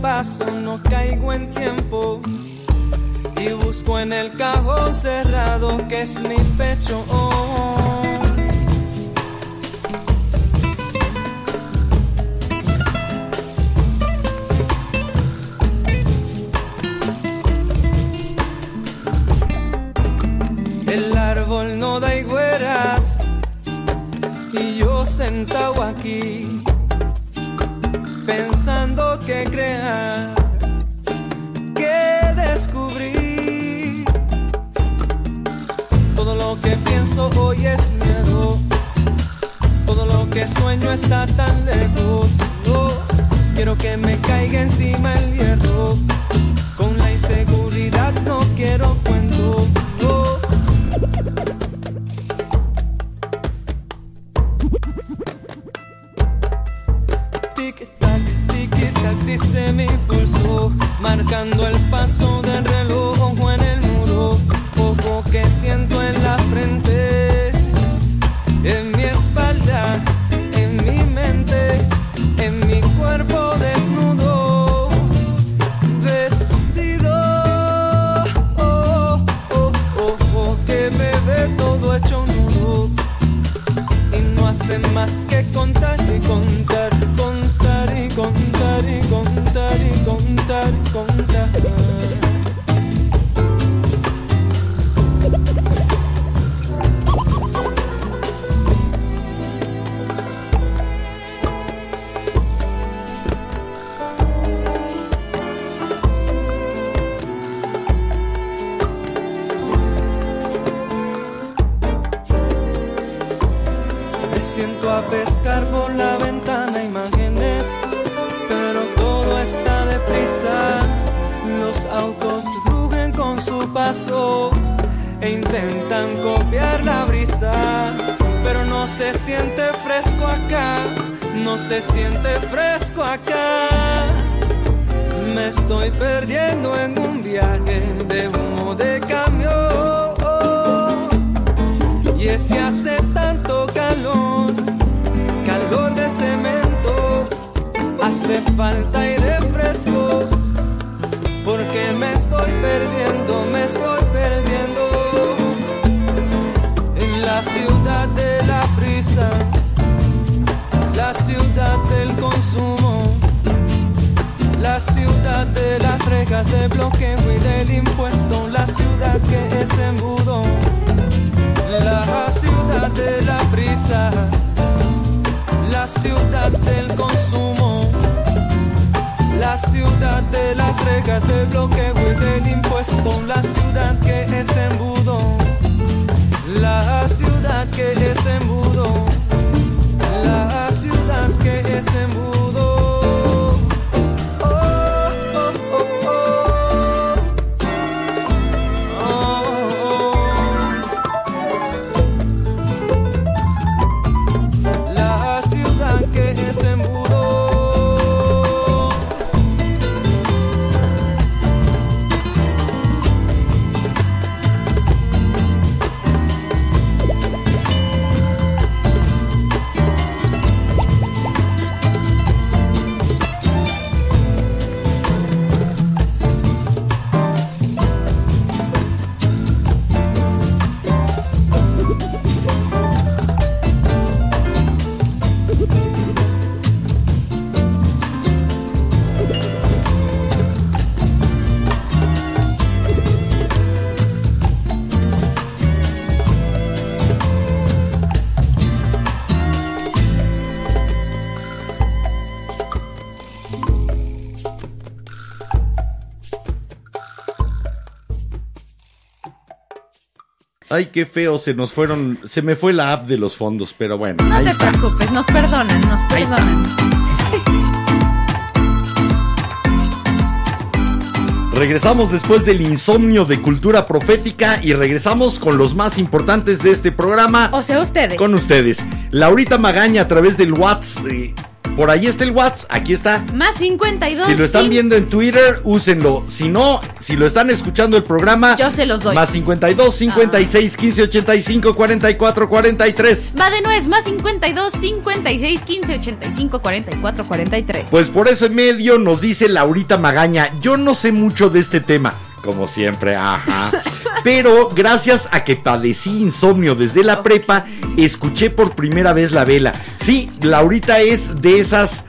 paso, no caigo en tiempo y busco en el cajón cerrado que es mi pecho. El árbol no da higueras y yo sentado aquí pensando que crear, que descubrí. Todo lo que pienso hoy es miedo, todo lo que sueño está tan lejos. Oh, quiero que me caiga encima el hierro, con la inseguridad no quiero cuento. Marcando el paso Ay, qué feo, se nos fueron, se me fue la app de los fondos, pero bueno, No ahí te está. preocupes, nos perdonan, nos perdonan. Regresamos después del insomnio de cultura profética y regresamos con los más importantes de este programa. O sea, ustedes. Con ustedes. Laurita Magaña a través del WhatsApp. Por ahí está el WhatsApp, aquí está. Más 52. Si lo están sí. viendo en Twitter, úsenlo. Si no, si lo están escuchando el programa, Yo se los doy. Más 52, 56, 15, 85, 44, 43. Va de nuez, más 52, 56, 15, 85, 44, 43. Pues por ese medio nos dice Laurita Magaña, yo no sé mucho de este tema, como siempre, ajá. Pero gracias a que padecí insomnio desde la prepa, escuché por primera vez la vela. Sí, Laurita es de esas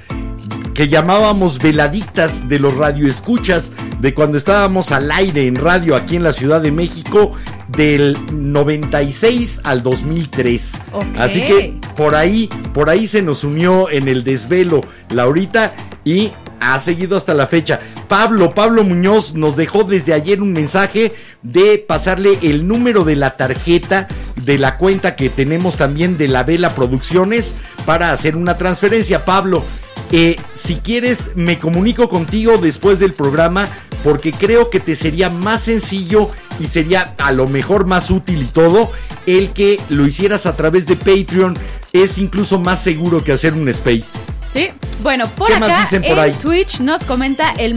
que llamábamos veladictas de los radioescuchas de cuando estábamos al aire en radio aquí en la Ciudad de México del 96 al 2003. Ok. Así que por ahí, por ahí se nos unió en el desvelo Laurita y ha seguido hasta la fecha. Pablo, Pablo Muñoz nos dejó desde ayer un mensaje de pasarle el número de la tarjeta de la cuenta que tenemos también de la Vela Producciones para hacer una transferencia. Pablo, eh, si quieres, me comunico contigo después del programa porque creo que te sería más sencillo y sería a lo mejor más útil y todo el que lo hicieras a través de Patreon. Es incluso más seguro que hacer un spay. Sí, bueno, por ¿Qué acá por en? Twitch nos comenta el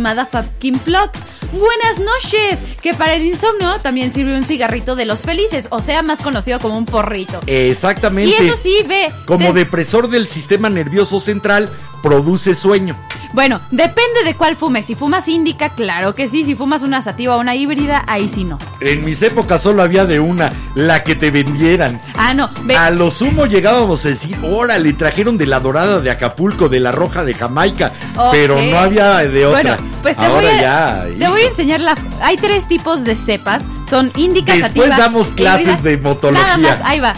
Plugs. Buenas noches, que para el insomnio también sirve un cigarrito de los felices, o sea, más conocido como un porrito. Exactamente. Y eso sí, ve. Como de- depresor del sistema nervioso central, produce sueño. Bueno, depende de cuál fumes. Si fumas índica, claro que sí. Si fumas una sativa o una híbrida, ahí sí no. En mis épocas solo había de una, la que te vendieran. Ah, no. Ve, A lo sumo llegábamos a decir, órale, trajeron de la dorada de Acapulco, de la roja de Jamaica, pero no había de otra. Bueno, pues te, Ahora voy a, ya. te voy a enseñar la. Hay tres tipos de cepas. Son índica, Después sativa. damos clases de motología. Nada más, ahí va.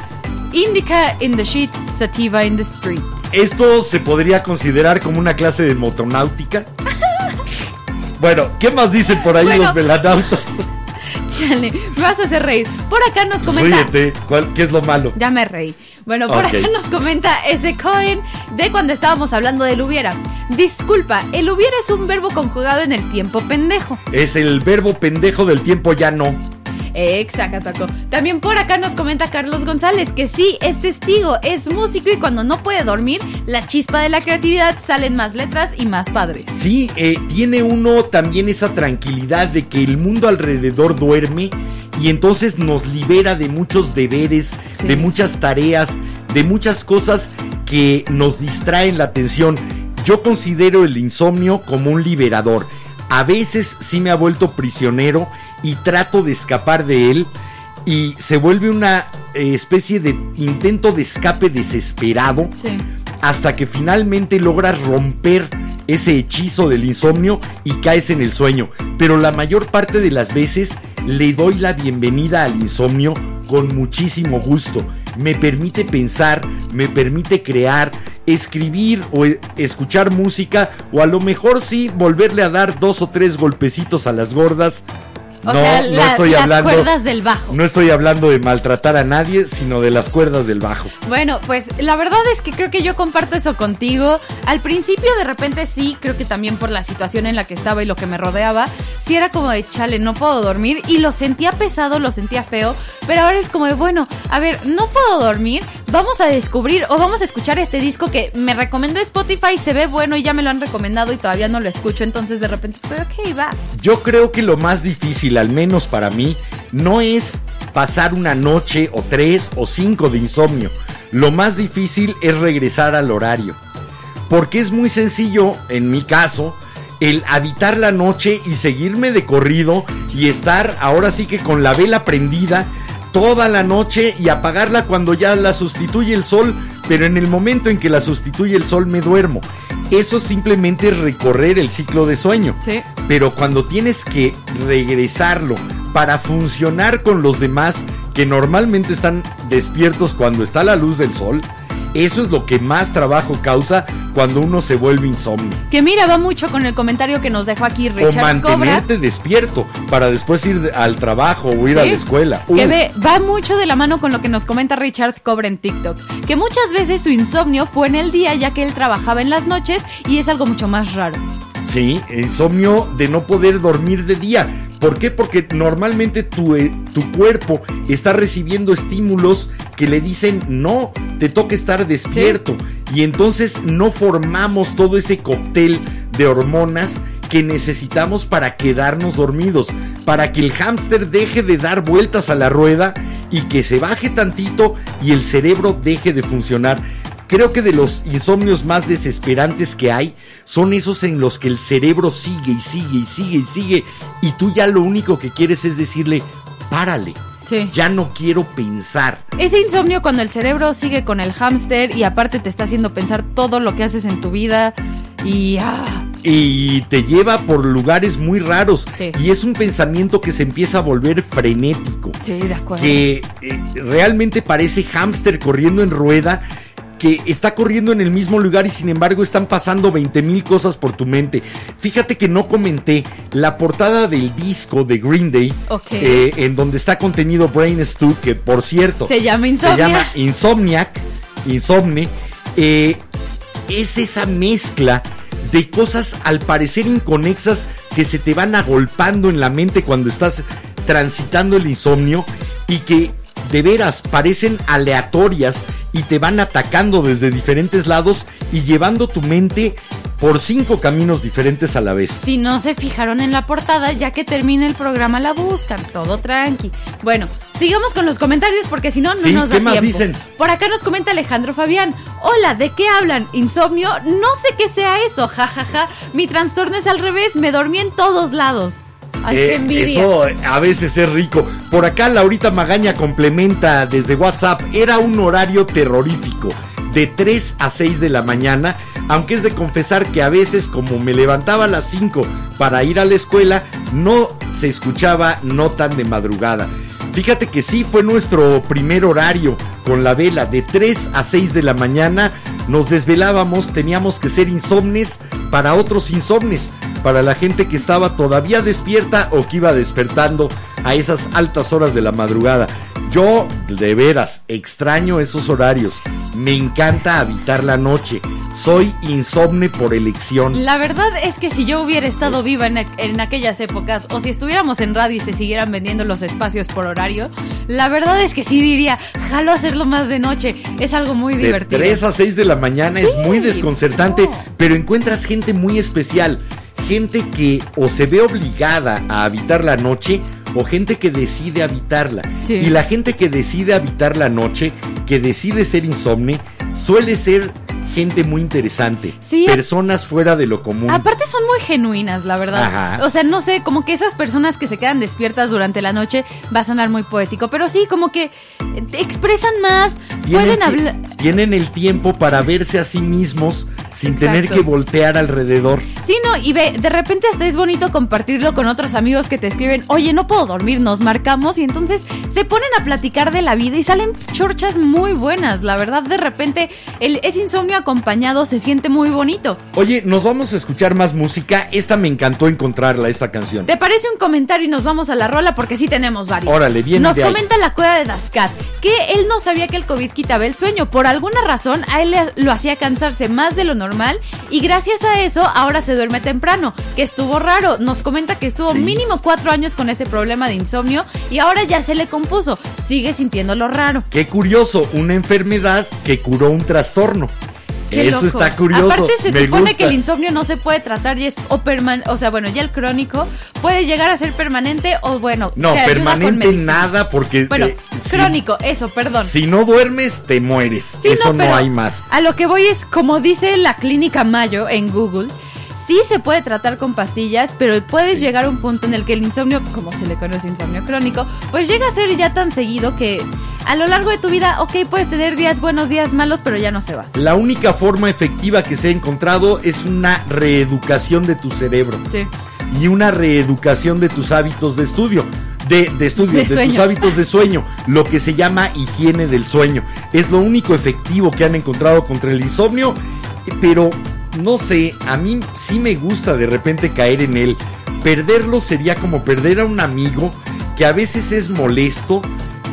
Indica in the sheets, sativa in the streets. ¿Esto se podría considerar como una clase de motonáutica? bueno, ¿qué más dicen por ahí Bueno. los velanautas? Chale, me vas a hacer reír. Por acá nos comenta. Ríete, ¿cuál- ¿qué es lo malo? Ya me reí. Bueno, por acá nos comenta ese Cohen de cuando estábamos hablando del hubiera. Disculpa, el hubiera es un verbo conjugado en el tiempo pendejo. Es el verbo pendejo del tiempo ya no. Exacto. También por acá nos comenta Carlos González que sí, es testigo, es músico y cuando no puede dormir, la chispa de la creatividad salen más letras y más padres. Sí, eh, tiene uno también esa tranquilidad de que el mundo alrededor duerme y entonces nos libera de muchos deberes, Sí. de muchas tareas, de muchas cosas que nos distraen la atención. Yo considero el insomnio como un liberador. A veces sí me ha vuelto prisionero y trato de escapar de él y se vuelve una eh, especie de intento de escape desesperado Sí. hasta que finalmente logras romper ese hechizo del insomnio y caes en el sueño. Pero la mayor parte de las veces le doy la bienvenida al insomnio con muchísimo gusto. Me permite pensar, me permite crear, escribir o e- escuchar música o a lo mejor sí volverle a dar dos o tres golpecitos a las gordas. O no, sea, no la- estoy las hablando. cuerdas del bajo. No estoy hablando de maltratar a nadie, sino de las cuerdas del bajo. Bueno, pues la verdad es que creo que yo comparto eso contigo. Al principio de repente sí, creo que también por la situación en la que estaba y lo que me rodeaba, sí era como de chale, no puedo dormir y lo sentía pesado, lo sentía feo, pero ahora es como de bueno, a ver, no puedo dormir, vamos a descubrir o vamos a escuchar este disco que me recomendó Spotify, se ve bueno y ya me lo han recomendado y todavía no lo escucho, entonces de repente estoy ok, va. Yo creo que lo más difícil, al menos para mí, no es pasar una noche o tres o cinco de insomnio. Lo más difícil es regresar al horario. Porque es muy sencillo, en mi caso, el habitar la noche y seguirme de corrido y estar ahora sí que con la vela prendida toda la noche y apagarla cuando ya la sustituye el sol, pero en el momento en que la sustituye el sol me duermo. Eso simplemente es recorrer el ciclo de sueño. Sí. Pero cuando tienes que regresarlo para funcionar con los demás que normalmente están despiertos cuando está la luz del sol, Eso es lo que más trabajo causa cuando uno se vuelve insomnio. Que mira, va mucho con el comentario que nos dejó aquí O Richard Cobra. mantenerte despierto para después ir al trabajo o ir a la escuela. Que ve, va mucho de la mano con lo que nos comenta Richard Cobra en TikTok. Que muchas veces su insomnio fue en el día ya que él trabajaba en las noches y es algo mucho más raro. Sí, insomnio de no poder dormir de día. ¿Por qué? Porque normalmente tu, eh, tu cuerpo está recibiendo estímulos que le dicen no, te toca estar despierto. Y entonces no formamos todo ese cóctel de hormonas que necesitamos para quedarnos dormidos, para que el hámster deje de dar vueltas a la rueda y que se baje tantito y el cerebro deje de funcionar. Creo que de los insomnios más desesperantes que hay son esos en los que el cerebro sigue y sigue y sigue y sigue y tú ya lo único que quieres es decirle, párale, Sí. ya no quiero pensar. Ese insomnio cuando el cerebro sigue con el hámster y aparte te está haciendo pensar todo lo que haces en tu vida y ah, Y te lleva por lugares muy raros Sí. y es un pensamiento que se empieza a volver frenético. sí, de acuerdo. que eh, realmente parece hámster corriendo en rueda que está corriendo en el mismo lugar y sin embargo están pasando 20 mil cosas por tu mente. Fíjate que no comenté la portada del disco de Green Day, eh, en donde está contenido Brain Stew, que por cierto Se llama se Insomnia. llama Insomniac, Insomne, eh, es esa mezcla de cosas al parecer inconexas que se te van agolpando en la mente cuando estás transitando el insomnio y que de veras parecen aleatorias y te van atacando desde diferentes lados y llevando tu mente por cinco caminos diferentes a la vez. Si no se fijaron en la portada, ya que termine el programa la buscan, todo tranqui. Bueno, sigamos con los comentarios porque si no, no Sí, nos da ¿qué más tiempo. dicen? Por acá nos comenta Alejandro Fabián. Hola, ¿de qué hablan? ¿Insomnio? No sé qué sea eso, jajaja. Mi trastorno es al revés, me dormí en todos lados. Ay, qué Eh, envidia. eso eh, a veces es rico. Por acá Laurita Magaña complementa desde WhatsApp. Era un horario terrorífico. De 3 a 6 de la mañana. Aunque es de confesar que a veces como me levantaba a las 5 para ir a la escuela, no se escuchaba no tan de madrugada. Fíjate que sí fue nuestro primer horario con la vela de 3 a 6 de la mañana. Nos desvelábamos, teníamos que ser insomnes para otros insomnes, para la gente que estaba todavía despierta o que iba despertando a esas altas horas de la madrugada. Yo, de veras, extraño esos horarios. Me encanta habitar la noche. Soy insomne por elección. La verdad es que si yo hubiera estado viva en, en aquellas épocas, o si estuviéramos en radio y se siguieran vendiendo los espacios por horario, la verdad es que sí diría, jalo hacerlo más de noche. Es algo muy De divertido. 3 a 6 de la mañana es muy desconcertante, no. pero encuentras gente muy especial. Gente que o se ve obligada a habitar la noche o gente que decide habitarla. Sí. Y la gente que decide habitar la noche, que decide ser insomne, suele ser gente muy interesante. Sí. Personas fuera de lo común. Aparte son muy genuinas, la verdad. Ajá. O sea, no sé, como que esas personas que se quedan despiertas durante la noche va a sonar muy poético, pero sí, como que expresan más, pueden hablar. tienen el tiempo para verse a sí mismos sin Exacto. tener que voltear alrededor. Sí, no, y ve, de repente hasta es bonito compartirlo con otros amigos que te escriben, oye, no puedo dormir, nos marcamos, y entonces se ponen a platicar de la vida y salen chorchas muy buenas. La verdad, de repente, el, ese insomnio acompañado se siente muy bonito. Oye, nos vamos a escuchar más música. Esta me encantó encontrarla, esta canción. ¿Te parece un comentario y nos vamos a la rola? Porque sí tenemos varios. Órale, viene Nos de ahí. comenta la cueva de Daskat que él no sabía que el COVID quitaba el sueño. Por alguna razón, a él le- lo hacía cansarse más de lo normal y gracias a eso ahora se duerme temprano. Que estuvo raro. Nos comenta que estuvo Sí. mínimo cuatro años con ese problema de insomnio y ahora ya se le compuso. Sigue sintiéndolo raro. Qué curioso, una enfermedad que curó un trastorno. Qué Eso loco. está curioso. Aparte se me supone gusta. que el insomnio no se puede tratar y es o perman o sea, bueno, ya el crónico puede llegar a ser permanente o bueno, No, permanente nada porque Bueno, eh, si- crónico, eso, perdón. Si, no duermes, te mueres. Sí, Eso no, pero hay más. A lo que voy es, como dice la clínica Mayo en Google, sí se puede tratar con pastillas, pero puedes llegar a un punto en el que el insomnio, como se le conoce insomnio crónico, pues llega a ser ya tan seguido que a lo largo de tu vida, ok, puedes tener días buenos, días malos, pero ya no se va. La única forma efectiva que se ha encontrado es una reeducación de tu cerebro Sí. y una reeducación de tus hábitos de estudio. de, de estudio, De de, tus hábitos de sueño, lo que se llama higiene del sueño. Es lo único efectivo que han encontrado contra el insomnio, pero no sé, a mí sí me gusta de repente caer en él. Perderlo sería como perder a un amigo que a veces es molesto,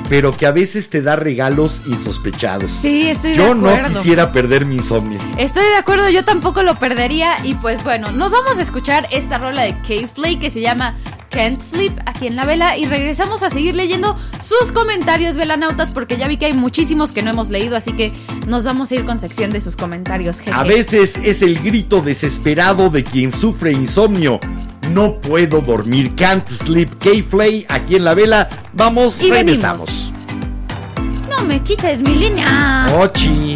pero que a veces te da regalos insospechados. Sí, estoy de Yo no acuerdo. quisiera perder mi insomnio. Estoy de acuerdo, yo tampoco lo perdería. Y pues bueno, nos vamos a escuchar esta rola de K-Flay que se llama Can't Sleep aquí en la vela. Y regresamos a seguir leyendo sus comentarios, velanautas, porque ya vi que hay muchísimos que no hemos leído. Así que nos vamos a ir con sección de sus comentarios. jeje. A veces es el grito desesperado de quien sufre insomnio. No puedo dormir, can't sleep. K-Flay aquí en la vela. Vamos, Y regresamos. No me quites mi línea. Ochi.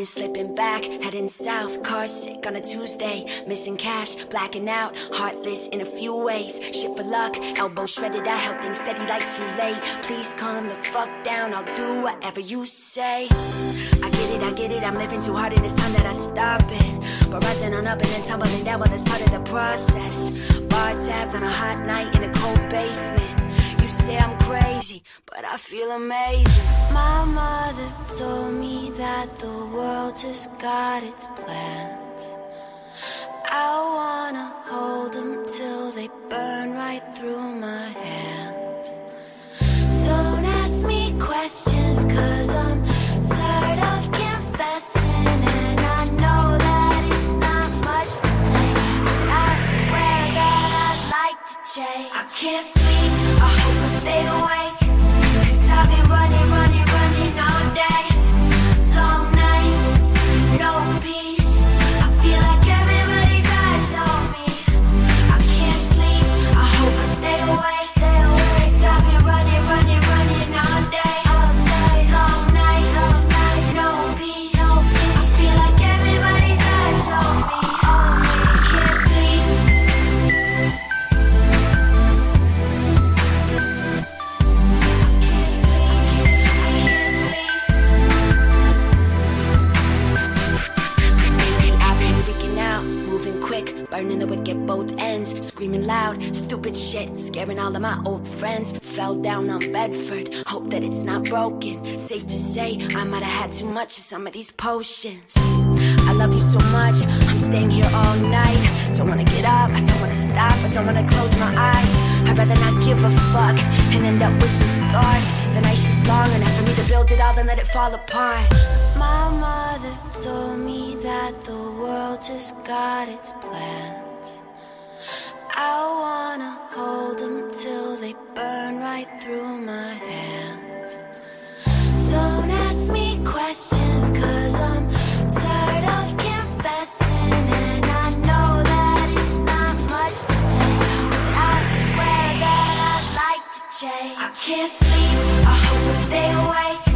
Been slipping back, heading south, car sick on a Tuesday, missing cash, blacking out, heartless in a few ways. Shit for luck, elbow shredded, I help things steady like too late. Please calm the fuck down, I'll do whatever you say. I get it, I get it, I'm living too hard and it's time that I stop it. But rising on up and then tumbling down, well, that's part of the process. Bar tabs on a hot night in a cold basement. Say I'm crazy, but I feel amazing. My mother told me that the world just got its plans. I wanna hold them till they burn right through my hands. Don't ask me questions, cause I'm tired of confessing. And I know that it's not much to say. But I swear that I'd like to change. I can't sleep, both ends, screaming loud, stupid shit, scaring all of my old friends. Fell down on Bedford, hope that it's not broken. Safe to say, I might have had too much of some of these potions. I love you so much, I'm staying here all night. Don't wanna get up, I don't wanna stop, I don't wanna close my eyes. I'd rather not give a fuck and end up with some scars. The night's just long enough for me to build it all, then let it fall apart. My mother told me that the world just got its plans. I wanna hold them till they burn right through my hands. Don't ask me questions, cause I'm tired of confessing. And I know that it's not much to say. But I swear that I'd like to change. I can't sleep, I hope I stay awake.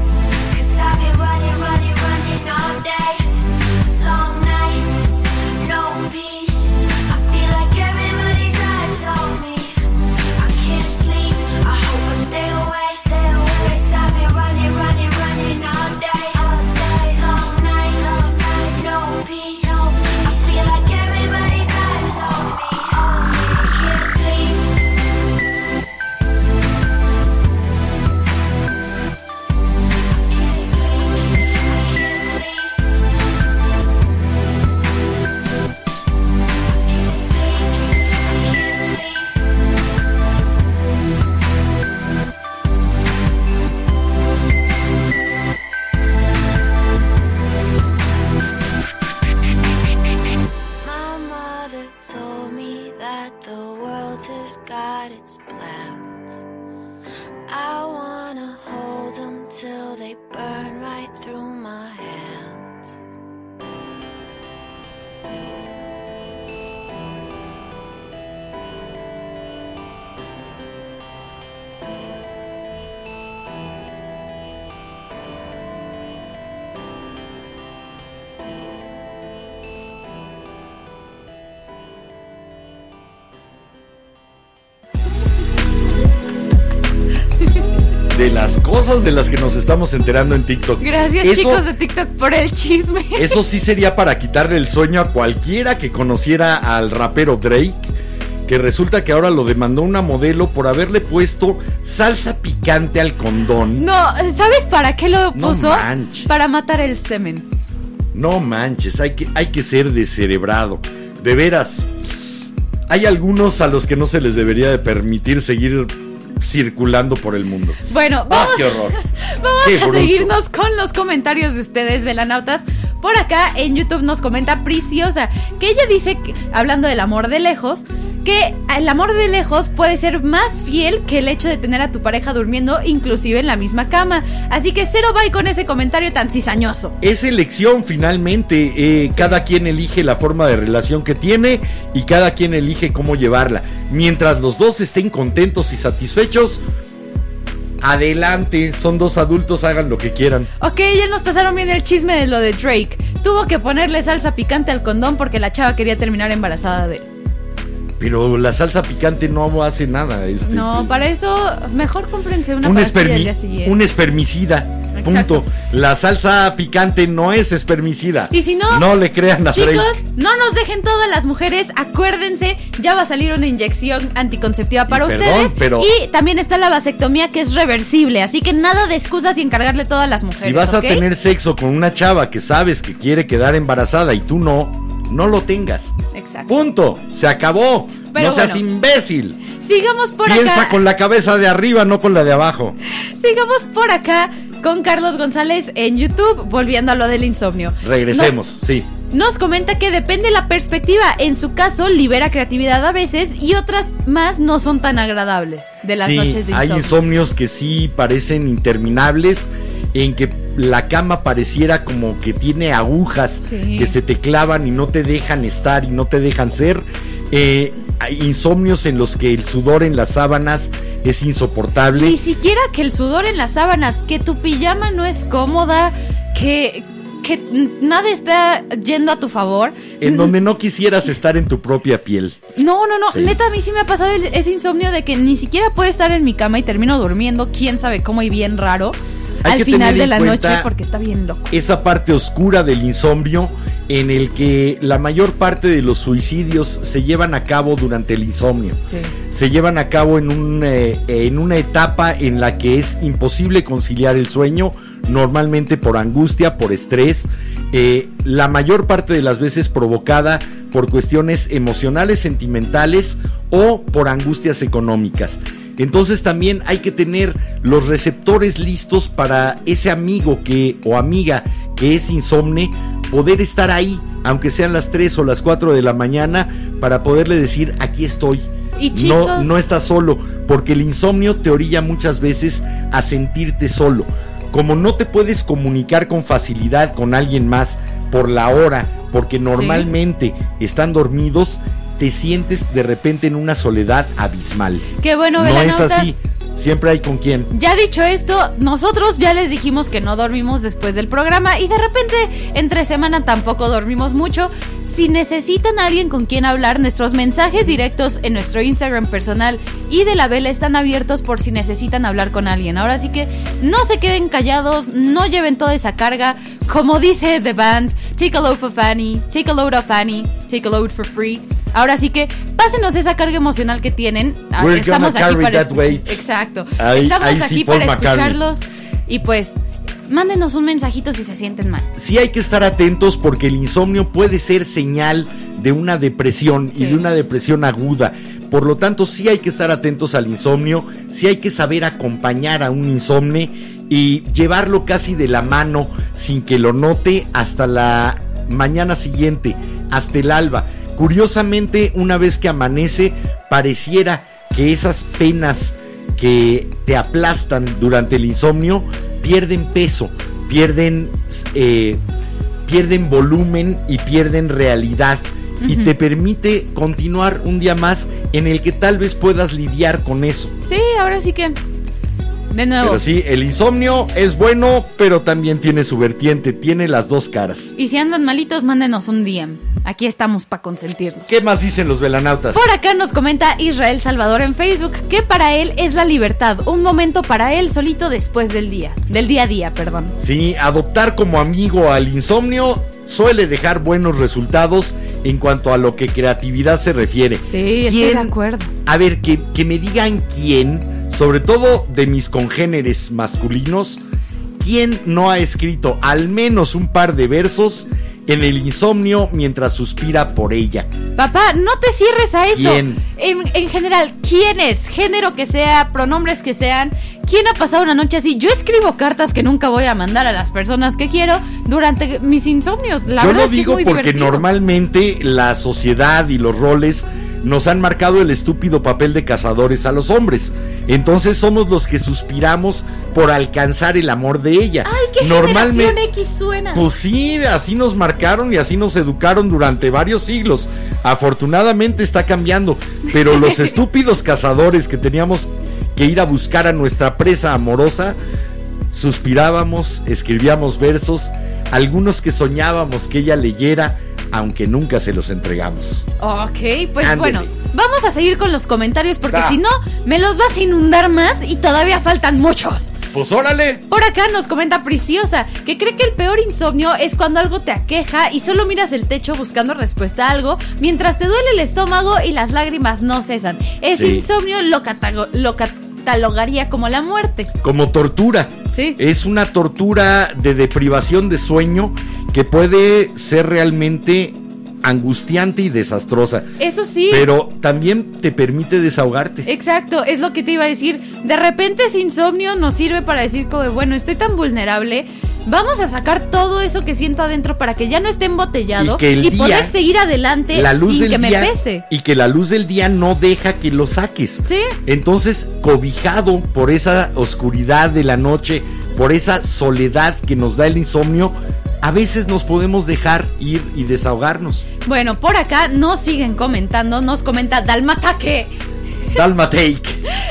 De las cosas de las que nos estamos enterando en TikTok. Gracias Eso- chicos de TikTok por el chisme. Eso sí sería para quitarle el sueño a cualquiera que conociera al rapero Drake, que resulta que ahora lo demandó una modelo por haberle puesto salsa picante al condón. No, ¿sabes para qué lo No puso? manches. Para matar el semen. No manches, hay que, hay que ser descerebrado. De veras. Hay algunos a los que no se les debería de permitir seguir circulando por el mundo. Bueno, Ah, vamos, qué horror. vamos Qué a bruto. seguirnos con los comentarios de ustedes, velanautas. Por acá en YouTube nos comenta Preciosa que ella dice, que, hablando del amor de lejos, que el amor de lejos puede ser más fiel que el hecho de tener a tu pareja durmiendo inclusive en la misma cama. Así que cero bye con ese comentario tan cizañoso. Es elección finalmente. eh, Cada quien elige la forma de relación que tiene y cada quien elige cómo llevarla. Mientras los dos estén contentos y satisfechos, adelante. Son dos adultos, hagan lo que quieran. Ok, ya nos pasaron bien el chisme de lo de Drake. Tuvo que ponerle salsa picante al condón porque la chava quería terminar embarazada de él. Pero la salsa picante no hace nada. Este, No, para eso mejor cómprense una un, espermi- día siguiente. un espermicida. Exacto. Punto. La salsa picante no es espermicida. Y si no, no le crean a Chicos, Drake. no nos dejen todas las mujeres, acuérdense, ya va a salir una inyección anticonceptiva para Y perdón, ustedes. pero- Y también está la vasectomía que es reversible, así que nada de excusas y encargarle todas las mujeres. Si vas a tener sexo con una chava que sabes que quiere quedar embarazada y tú no, no lo tengas. Exacto. Punto. Se acabó. Pero no seas bueno. imbécil. Sigamos por Piensa acá. con la cabeza de arriba, no con la de abajo. Sigamos por acá con Carlos González en YouTube, volviendo a lo del insomnio. Regresemos, sí. Nos, comenta que depende la perspectiva. En su caso, libera creatividad a veces y otras más no son tan agradables de las sí, noches de hay insomnio. insomnios que sí parecen interminables, en que la cama pareciera como que tiene agujas Sí. que se te clavan y no te dejan estar y no te dejan ser. Eh, insomnios en los que el sudor en las sábanas es insoportable. Ni siquiera que el sudor en las sábanas, que tu pijama no es cómoda, que, que nada está yendo a tu favor. En donde no quisieras estar en tu propia piel. No, no, no. Sí. Neta, a mí sí me ha pasado ese insomnio de que ni siquiera puedo estar en mi cama y termino durmiendo, quién sabe cómo y bien raro. Hay al que final tener de la noche porque está bien loco. esa parte oscura del insomnio en el que la mayor parte de los suicidios se llevan a cabo durante el insomnio. Sí. Se llevan a cabo en, un, eh, en una etapa en la que es imposible conciliar el sueño, normalmente por angustia, por estrés, eh, la mayor parte de las veces provocada por cuestiones emocionales, sentimentales o por angustias económicas. Entonces también hay que tener los receptores listos para ese amigo que o amiga que es insomne, poder estar ahí, aunque sean las 3 o las 4 de la mañana, para poderle decir, aquí estoy. Y no, chicos- no estás solo, porque el insomnio te orilla muchas veces a sentirte solo. Como no te puedes comunicar con facilidad con alguien más por la hora, porque normalmente están dormidos, te sientes de repente en una soledad abismal. Qué bueno, no es así, siempre hay con quién. Ya dicho esto, nosotros ya les dijimos que no dormimos después del programa y de repente entre semana tampoco dormimos mucho. Si necesitan a alguien con quien hablar, nuestros mensajes directos en nuestro Instagram personal y de la vela están abiertos por si necesitan hablar con alguien. Ahora sí que no se queden callados, no lleven toda esa carga. Como dice The Band, take a load for Fanny, take a load of Fanny, take a load for free. Ahora sí que pásenos esa carga emocional que tienen. Ah, We're Estamos aquí para. Exacto. Ahí- Estamos sí, aquí para escucharlos y pues mándenos un mensajito si se sienten mal. sí hay que estar atentos porque el insomnio puede ser señal de una depresión y de una depresión aguda. Por lo tanto, sí hay que estar atentos al insomnio, sí hay que saber acompañar a un insomne y llevarlo casi de la mano sin que lo note hasta la mañana siguiente, hasta el alba. Curiosamente, una vez que amanece, pareciera que esas penas que te aplastan durante el insomnio pierden peso, pierden, eh, pierden volumen y pierden realidad. Y te permite continuar un día más en el que tal vez puedas lidiar con eso. Sí, ahora sí que. De nuevo. Pero sí, el insomnio es bueno, pero también tiene su vertiente, tiene las dos caras. Y si andan malitos, mándenos un DM. aquí estamos para consentirlo. ¿Qué más dicen los velanautas? Por acá nos comenta Israel Salvador en Facebook que para él es la libertad, un momento para él solito después del día, del día a día, perdón. Sí, adoptar como amigo al insomnio suele dejar buenos resultados en cuanto a lo que creatividad se refiere. Sí, estoy ¿Quién- de acuerdo. A ver, que, que me digan quién, sobre todo de mis congéneres masculinos, quién no ha escrito al menos un par de versos en el insomnio mientras suspira por ella. Papá, no te cierres a eso. ¿Quién? En, en general, ¿quién es? Género que sea, pronombres que sean. ¿Quién ha pasado una noche así? Yo escribo cartas que nunca voy a mandar a las personas que quiero durante mis insomnios. La Yo verdad lo es que es digo muy porque divertido. normalmente la sociedad y los roles nos han marcado el estúpido papel de cazadores a los hombres. Entonces somos los que suspiramos por alcanzar el amor de ella. Ay, qué generación X suena. Pues sí, así nos marcaron y así nos educaron durante varios siglos. Afortunadamente está cambiando, pero los estúpidos cazadores que teníamos que ir a buscar a nuestra presa amorosa, suspirábamos, escribíamos versos, algunos que soñábamos que ella leyera, aunque nunca se los entregamos. Ok, pues Ándele. bueno, vamos a seguir con los comentarios porque si no, me los vas a inundar más y todavía faltan muchos. Pues órale. Por acá nos comenta Preciosa que cree que el peor insomnio es cuando algo te aqueja y solo miras el techo buscando respuesta a algo mientras te duele el estómago y las lágrimas no cesan. Sí. insomnio lo, catago- lo catalogaría como la muerte. Como tortura. Sí. Es una tortura de deprivación de sueño que puede ser realmente angustiante y desastrosa. Eso sí. Pero también te permite desahogarte. Exacto, es lo que te iba a decir. De repente ese insomnio nos sirve para decir como, bueno, estoy tan vulnerable, vamos a sacar todo eso que siento adentro para que ya no esté embotellado Y que el día, poder seguir adelante la luz sin del que me día pese. y que la luz del día no deja que lo saques. Sí. Entonces, cobijado por esa oscuridad de la noche, por esa soledad que nos da el insomnio, a veces nos podemos dejar ir y desahogarnos. Bueno, por acá nos siguen comentando, nos comenta Dalmataque. Dalmatake.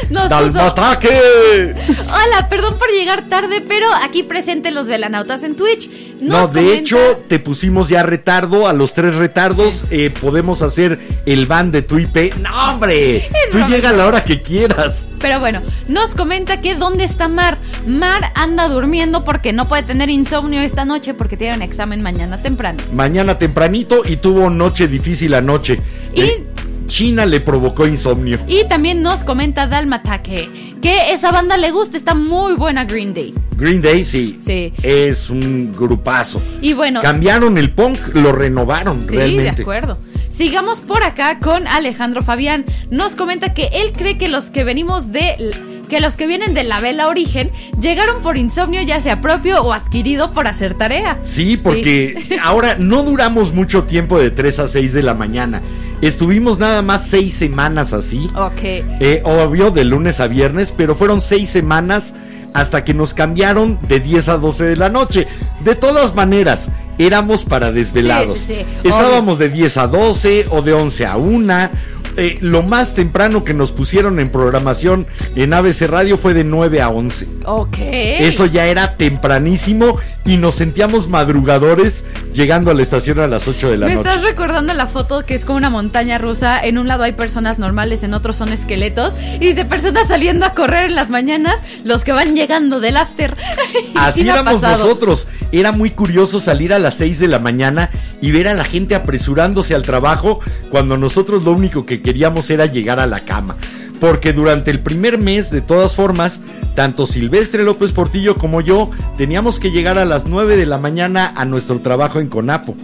Nos puso- Dalmataque. Hola, perdón por llegar tarde, pero aquí presente los velanautas en Twitch. No, Nos de comenta- hecho, te pusimos ya retardo. A los tres retardos eh, podemos hacer el ban de tu IP. ¡No, hombre! Tú llega a la hora que quieras. Pero bueno, nos comenta que dónde está Mar. Mar anda durmiendo porque no puede tener insomnio esta noche porque tiene un examen mañana temprano. Mañana tempranito y tuvo noche difícil anoche. Y- Eh, China le provocó insomnio. Y también nos comenta Dalmataque que esa banda le gusta, está muy buena Green Day. Green Day sí, Sí. es un grupazo. Y bueno, Cambiaron el punk, lo renovaron Sí, realmente. de acuerdo. Sigamos por acá con Alejandro Fabián. Nos comenta que él cree que los que venimos de que los que vienen de la vela origen llegaron por insomnio ya sea propio o adquirido por hacer tarea. Sí, porque ahora no duramos mucho tiempo de 3 a 6 de la mañana. Estuvimos nada más 6 semanas así. Ok. Eh, obvio, de lunes a viernes, pero fueron 6 semanas hasta que nos cambiaron de 10 a 12 de la noche. De todas maneras, éramos para desvelados. Sí, sí, sí, Estábamos de 10 a 12 o de 11 a 1. Eh, lo más temprano que nos pusieron en programación en ABC Radio fue de 9 a 11. Ok. Eso ya era tempranísimo y nos sentíamos madrugadores llegando a la estación a las 8 de la Me noche. estás recordando la foto que es como una montaña rusa. En un lado hay personas normales, en otro son esqueletos. Y dice personas saliendo a correr en las mañanas, los que van llegando del after. Así sí me éramos pasado. nosotros. Era muy curioso salir a las 6 de la mañana y ver a la gente apresurándose al trabajo cuando nosotros lo único que queríamos era llegar a la cama. Porque durante el primer mes, de todas formas, tanto Silvestre López Portillo como yo teníamos que llegar a las 9 de la mañana a nuestro trabajo en Conapo.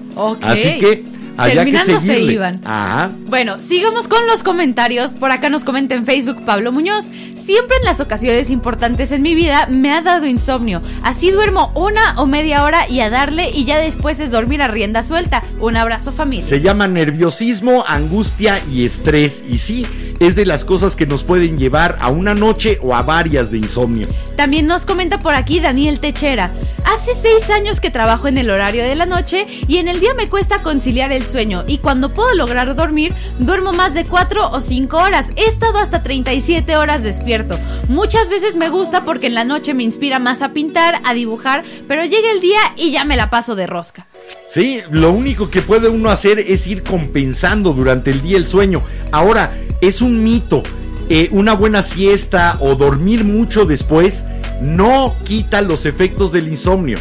Así que había que Terminando se iban. Ajá. Bueno, sigamos con los comentarios. Por acá nos comenta en Facebook Pablo Muñoz. Siempre en las ocasiones importantes en mi vida me ha dado insomnio. Así duermo una o media hora y a darle y ya después es dormir a rienda suelta. Un abrazo familia. Se llama nerviosismo, angustia y estrés. Y sí, es de las cosas que nos pueden llevar a una noche o a varias de insomnio. También nos comenta por aquí Daniel Techera. Hace seis años que trabajo en el horario de la noche y en el día me cuesta conciliar el sueño y cuando puedo lograr dormir, duermo más de cuatro o cinco horas. He estado hasta 37 horas despierto. Muchas veces me gusta porque en la noche me inspira más a pintar, a dibujar, pero llega el día y ya me la paso de rosca. Sí, lo único que puede uno hacer es ir compensando durante el día el sueño. Ahora, es un mito. eh, una buena siesta o dormir mucho después no quita los efectos del insomnio.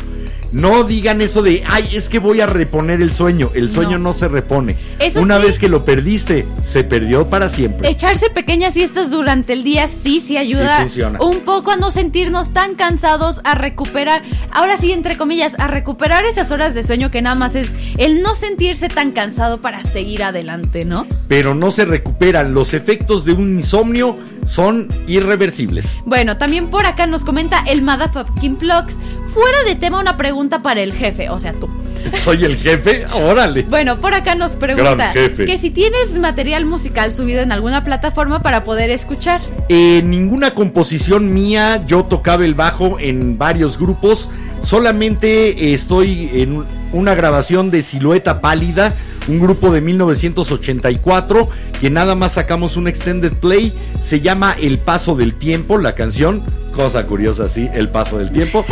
No digan eso de, ay, es que voy a reponer el sueño. El sueño no, se repone. Eso Una sí. vez que lo perdiste, se perdió para siempre. Echarse pequeñas siestas durante el día sí, sí ayuda Sí funciona. un poco a no sentirnos tan cansados, a recuperar, ahora sí, entre comillas, a recuperar esas horas de sueño que nada más es el no sentirse tan cansado para seguir adelante, ¿no? Pero no se recuperan. Los efectos de un insomnio son irreversibles. Bueno, también por acá nos comenta el Motherfucking Plugs. Fuera de tema, una pregunta para el jefe, o sea, tú. Soy el jefe, órale. Bueno, por acá nos pregunta que si tienes material musical subido en alguna plataforma para poder escuchar. Eh, ninguna composición mía, yo tocaba el bajo en varios grupos, solamente eh, estoy en un- una grabación de Silueta Pálida, un grupo de 1984, que nada más sacamos un extended play, se llama El Paso del Tiempo, la canción, cosa curiosa, sí, El Paso del Tiempo,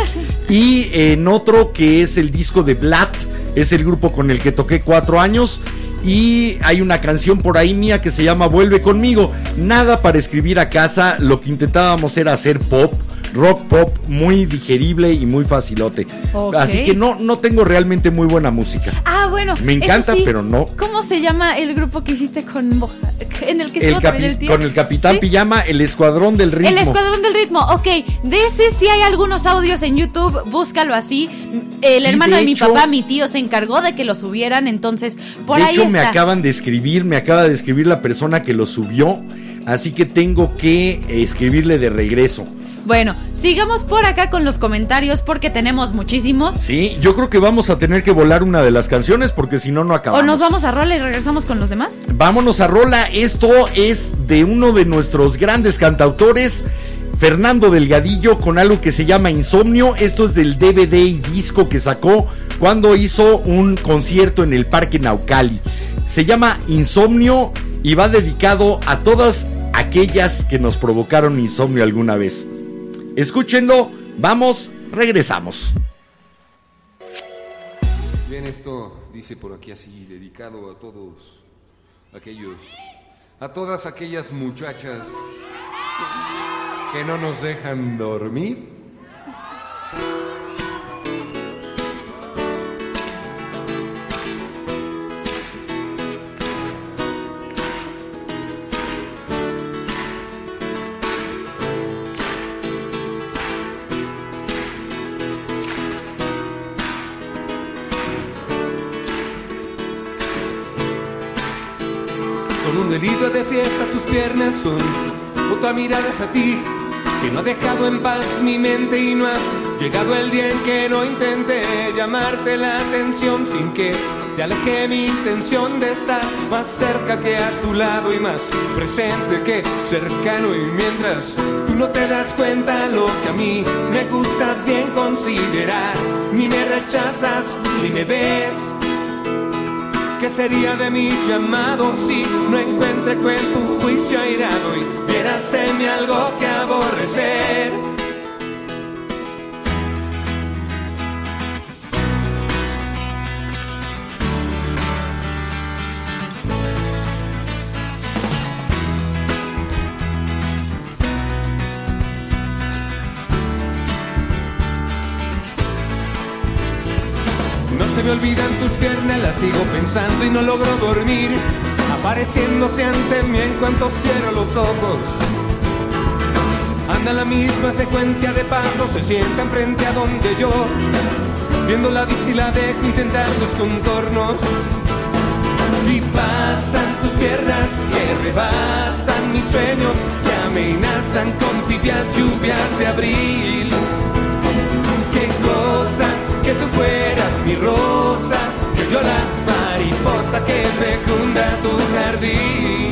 y en otro que es el disco de Blatt, es el grupo con el que toqué cuatro años. Y hay una canción por ahí mía que se llama Vuelve conmigo. Nada para escribir a casa. Lo que intentábamos era hacer pop, rock pop, muy digerible y muy facilote. Así que no, no tengo realmente muy buena música. Ah, bueno. Me encanta, sí. pero no. ¿Cómo se llama el grupo que hiciste con Moja- en el que El el tío? con el Capitán ¿Sí? Pijama, el Escuadrón del Ritmo. El Escuadrón del Ritmo, ok. De ese sí hay algunos audios en YouTube, búscalo así. El Sí, hermano de de, mi hecho- papá, mi tío, se encargó de que lo subieran, entonces por de ahí hecho, está. me acaban de escribir, me acaba de escribir la persona que lo subió. Así que tengo que escribirle de regreso. Bueno, sigamos por acá con los comentarios porque tenemos muchísimos. Sí, yo creo que vamos a tener que volar una de las canciones porque si no, no acabamos. O nos vamos a rola y regresamos con los demás. Vámonos a Rola. Esto es de uno de nuestros grandes cantautores, Fernando Delgadillo, con algo que se llama Insomnio. Esto es del DVD y disco que sacó cuando hizo un concierto en el Parque Naucali. Se llama Insomnio y va dedicado a todas aquellas que nos provocaron insomnio alguna vez. Escúchenlo, vamos, regresamos. Bien, esto dice por aquí así, dedicado a todos aquellos, a todas aquellas muchachas que no nos dejan dormir. Piernas son otra mirada es a ti que no ha dejado en paz mi mente y no ha llegado el día en que no intenté llamarte la atención sin que te aleje mi intención de estar más cerca que a tu lado y más presente que cercano. Y mientras tú no te das cuenta lo que a mí me gustas bien considerar ni me rechazas ni me ves ¿Qué sería de mi llamado si no encuentre con tu juicio airado y mí algo que aborrecer? Me olvidan tus piernas, las sigo pensando y no logro dormir. Apareciéndose ante mí en cuanto cierro los ojos. Anda la misma secuencia de pasos, se sientan frente a donde yo. Viendo la vista y la dejo intentar los contornos. Y pasan tus piernas que rebasan mis sueños, se amenazan con tibias lluvias de abril. Qué cosa que tú fueras mi rosa, que yo la mariposa que fecunda tu jardín.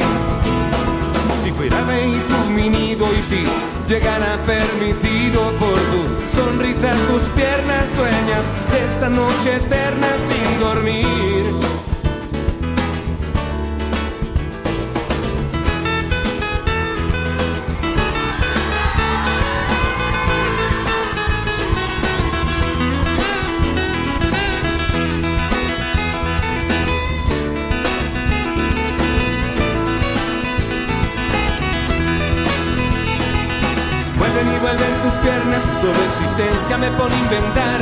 Si fuera y tu mi nido y si llegara permitido por tu sonrisa, tus piernas sueñas esta noche eterna sin dormir. Sobreexistencia me pone a inventar,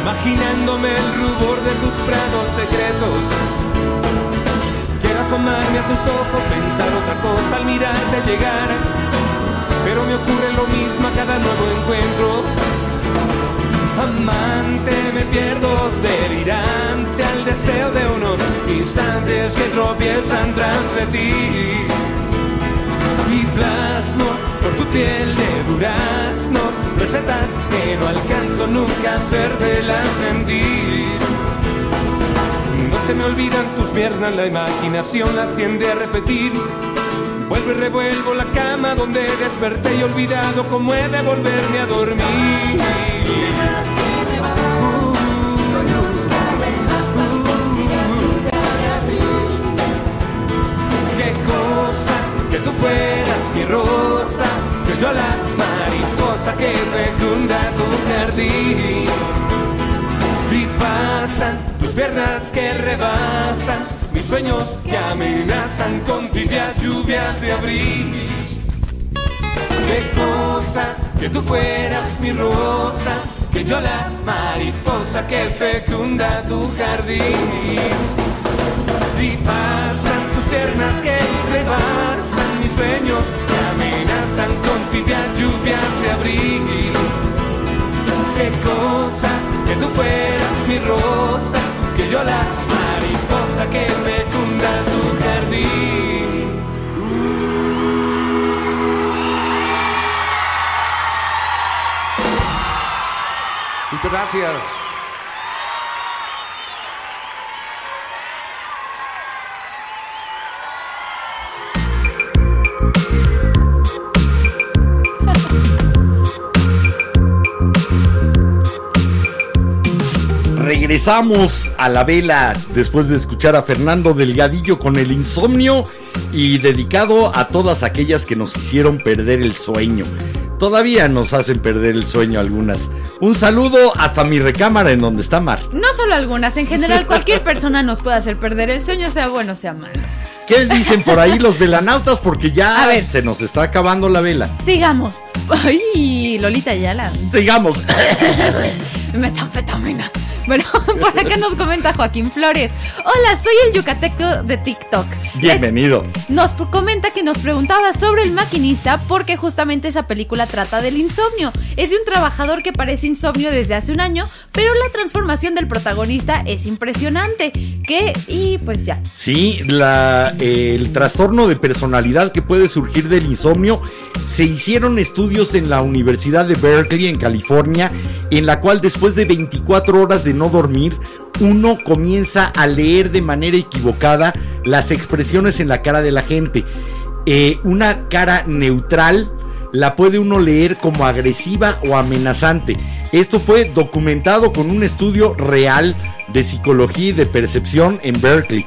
imaginándome el rubor de tus prados secretos. Quiero asomarme a tus ojos, pensar otra cosa al mirarte llegar, pero me ocurre lo mismo a cada nuevo encuentro. Amante, me pierdo delirante al deseo de unos instantes que tropiezan tras de ti. Y plasmo por tu piel de durazno recetas que no alcanzo nunca a hacértelas sentir. No se me olvidan tus piernas, la imaginación las tiende a repetir. Vuelvo y revuelvo la cama donde desperté y olvidado cómo he de volverme a dormir. Qué cosa que tú fueras mi rosa, que yo la que fecunda tu jardín. Y pasan tus piernas que rebasan mis sueños que amenazan con tibias lluvias de abril. Qué cosa que tú fueras mi rosa, que yo la mariposa que fecunda tu jardín. Y pasan tus piernas que rebasan sueños que amenazan con tibias lluvias de abril. Qué cosa que tú fueras mi rosa, que yo la mariposa que fecunda tu jardín. Muchas gracias. Regresamos a la vela después de escuchar a Fernando Delgadillo con el insomnio y dedicado a todas aquellas que nos hicieron perder el sueño. Todavía nos hacen perder el sueño algunas. Un saludo hasta mi recámara en donde está Mar. No solo algunas, en general cualquier persona nos puede hacer perder el sueño, sea bueno, sea malo. ¿Qué dicen por ahí los velanautas? Porque ya A ver. se nos está acabando la vela. Sigamos. Ay, Lolita Yala. Sigamos. Metanfetaminas. Bueno, por acá nos comenta Joaquín Flores. Hola, soy el yucateco de TikTok. Bienvenido. Nos comenta que nos preguntaba sobre el maquinista porque justamente esa película trata del insomnio. Es de un trabajador que parece insomnio desde hace un año, pero la transformación del protagonista es impresionante. Que, y pues ya. Sí, la, el trastorno de personalidad que puede surgir del insomnio. Se hicieron estudios en la Universidad de Berkeley, en California, en la cual después de 24 horas de no dormir, uno comienza a leer de manera equivocada las expresiones en la cara de la gente. Eh, una cara neutral la puede uno leer como agresiva o amenazante. Esto fue documentado con un estudio real de psicología y de percepción en Berkeley.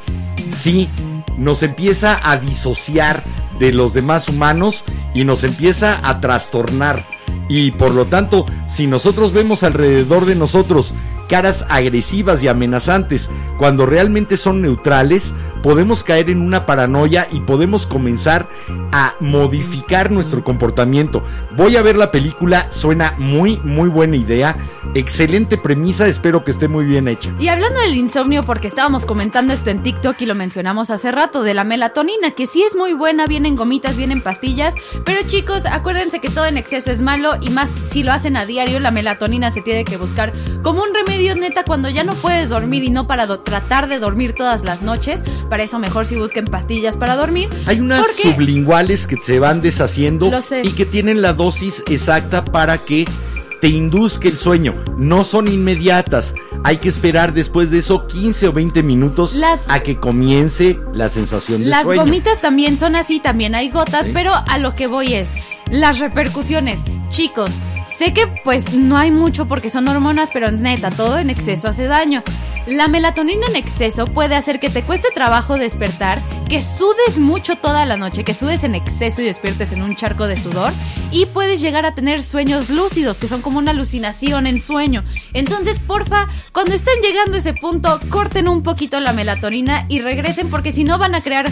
Sí, nos empieza a disociar de los demás humanos y nos empieza a trastornar. Y por lo tanto, si nosotros vemos alrededor de nosotros caras agresivas y amenazantes cuando realmente son neutrales, podemos caer en una paranoia y podemos comenzar a modificar nuestro comportamiento. Voy a ver la película, suena muy, muy buena idea. Excelente premisa, espero que esté muy bien hecha. Y hablando del insomnio, porque estábamos comentando esto en TikTok y lo mencionamos hace rato, de la melatonina, que sí es muy buena, vienen gomitas, vienen pastillas, pero chicos, acuérdense que todo en exceso es malo y más si lo hacen a diario, la melatonina se tiene que buscar como un remedio neta cuando ya no puedes dormir y no para tratar de dormir todas las noches, para eso mejor si busquen pastillas para dormir. Hay unas sublinguales que se van deshaciendo y que tienen la dosis exacta para que te induzca el sueño. No son inmediatas. Hay que esperar después de eso 15 o 20 minutos Las- a que comience la sensación de Las sueño. gomitas también son así, también hay gotas, pero a lo que voy es las repercusiones. Chicos, sé que pues no hay mucho porque son hormonas, pero neta, todo en exceso hace daño. La melatonina en exceso puede hacer que te cueste trabajo despertar, que sudes mucho toda la noche, que sudes en exceso y despiertes en un charco de sudor y puedes llegar a tener sueños lúcidos, que son como una alucinación en sueño. Entonces, porfa, cuando estén llegando a ese punto, corten un poquito la melatonina y regresen porque si no van a crear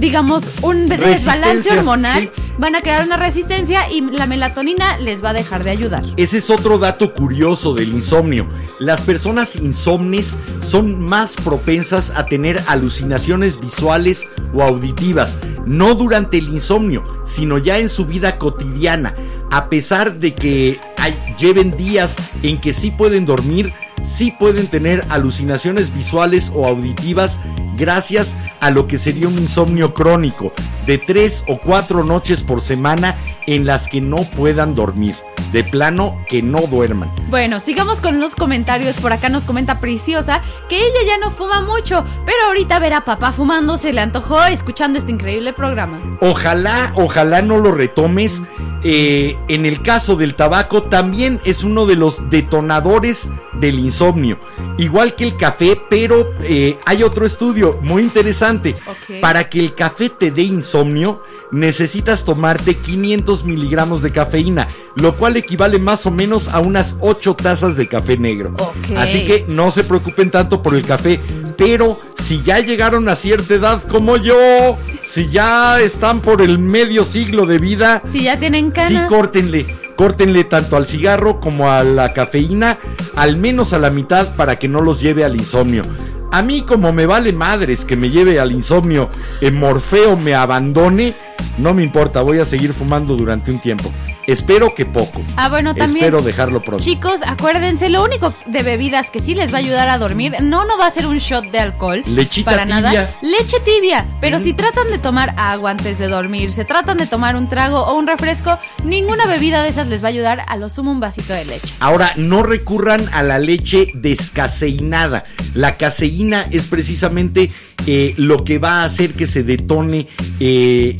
digamos, un desbalance hormonal. sí. van a crear una resistencia y la melatonina les va a dejar de ayudar. Ese es otro dato curioso del insomnio. Las personas insomnes son más propensas a tener alucinaciones visuales o auditivas, no durante el insomnio, sino ya en su vida cotidiana. A pesar de que hay- lleven días en que sí pueden dormir, sí pueden tener alucinaciones visuales o auditivas gracias a lo que sería un insomnio crónico de tres o cuatro noches por semana en las que no puedan dormir. De plano que no duerman. Bueno, sigamos con los comentarios. Por acá nos comenta Preciosa que ella ya no fuma mucho, pero ahorita ver a papá fumando se le antojó escuchando este increíble programa. Ojalá, ojalá no lo retomes. Eh, en el caso del tabaco también es uno de los detonadores del insomnio. Igual que el café, pero eh, hay otro estudio muy interesante. Para que el café te dé insomnio, necesitas tomarte 500 miligramos de cafeína, lo cual equivale más o menos a unas 8 tazas de café negro. Así que no se preocupen tanto por el café, pero si ya llegaron a cierta edad como yo, si ya están por el medio siglo de vida, Si ya tienen sí canas. córtenle, córtenle tanto al cigarro como a la cafeína, al menos a la mitad para que no los lleve al insomnio. A mí como me vale madres que me lleve al insomnio, en Morfeo me abandone, no me importa, voy a seguir fumando durante un tiempo. Espero que poco. Ah, bueno, también. Espero dejarlo pronto. Chicos, acuérdense, lo único de bebidas que sí les va a ayudar a dormir, no, no va a ser un shot de alcohol. Lechita para tibia. nada. Leche tibia. Pero si tratan de tomar agua antes de dormir, se tratan de tomar un trago o un refresco, ninguna bebida de esas les va a ayudar, a lo sumo un vasito de leche. Ahora, no recurran a la leche descaseinada. La caseína es precisamente eh, lo que va a hacer que se detone eh,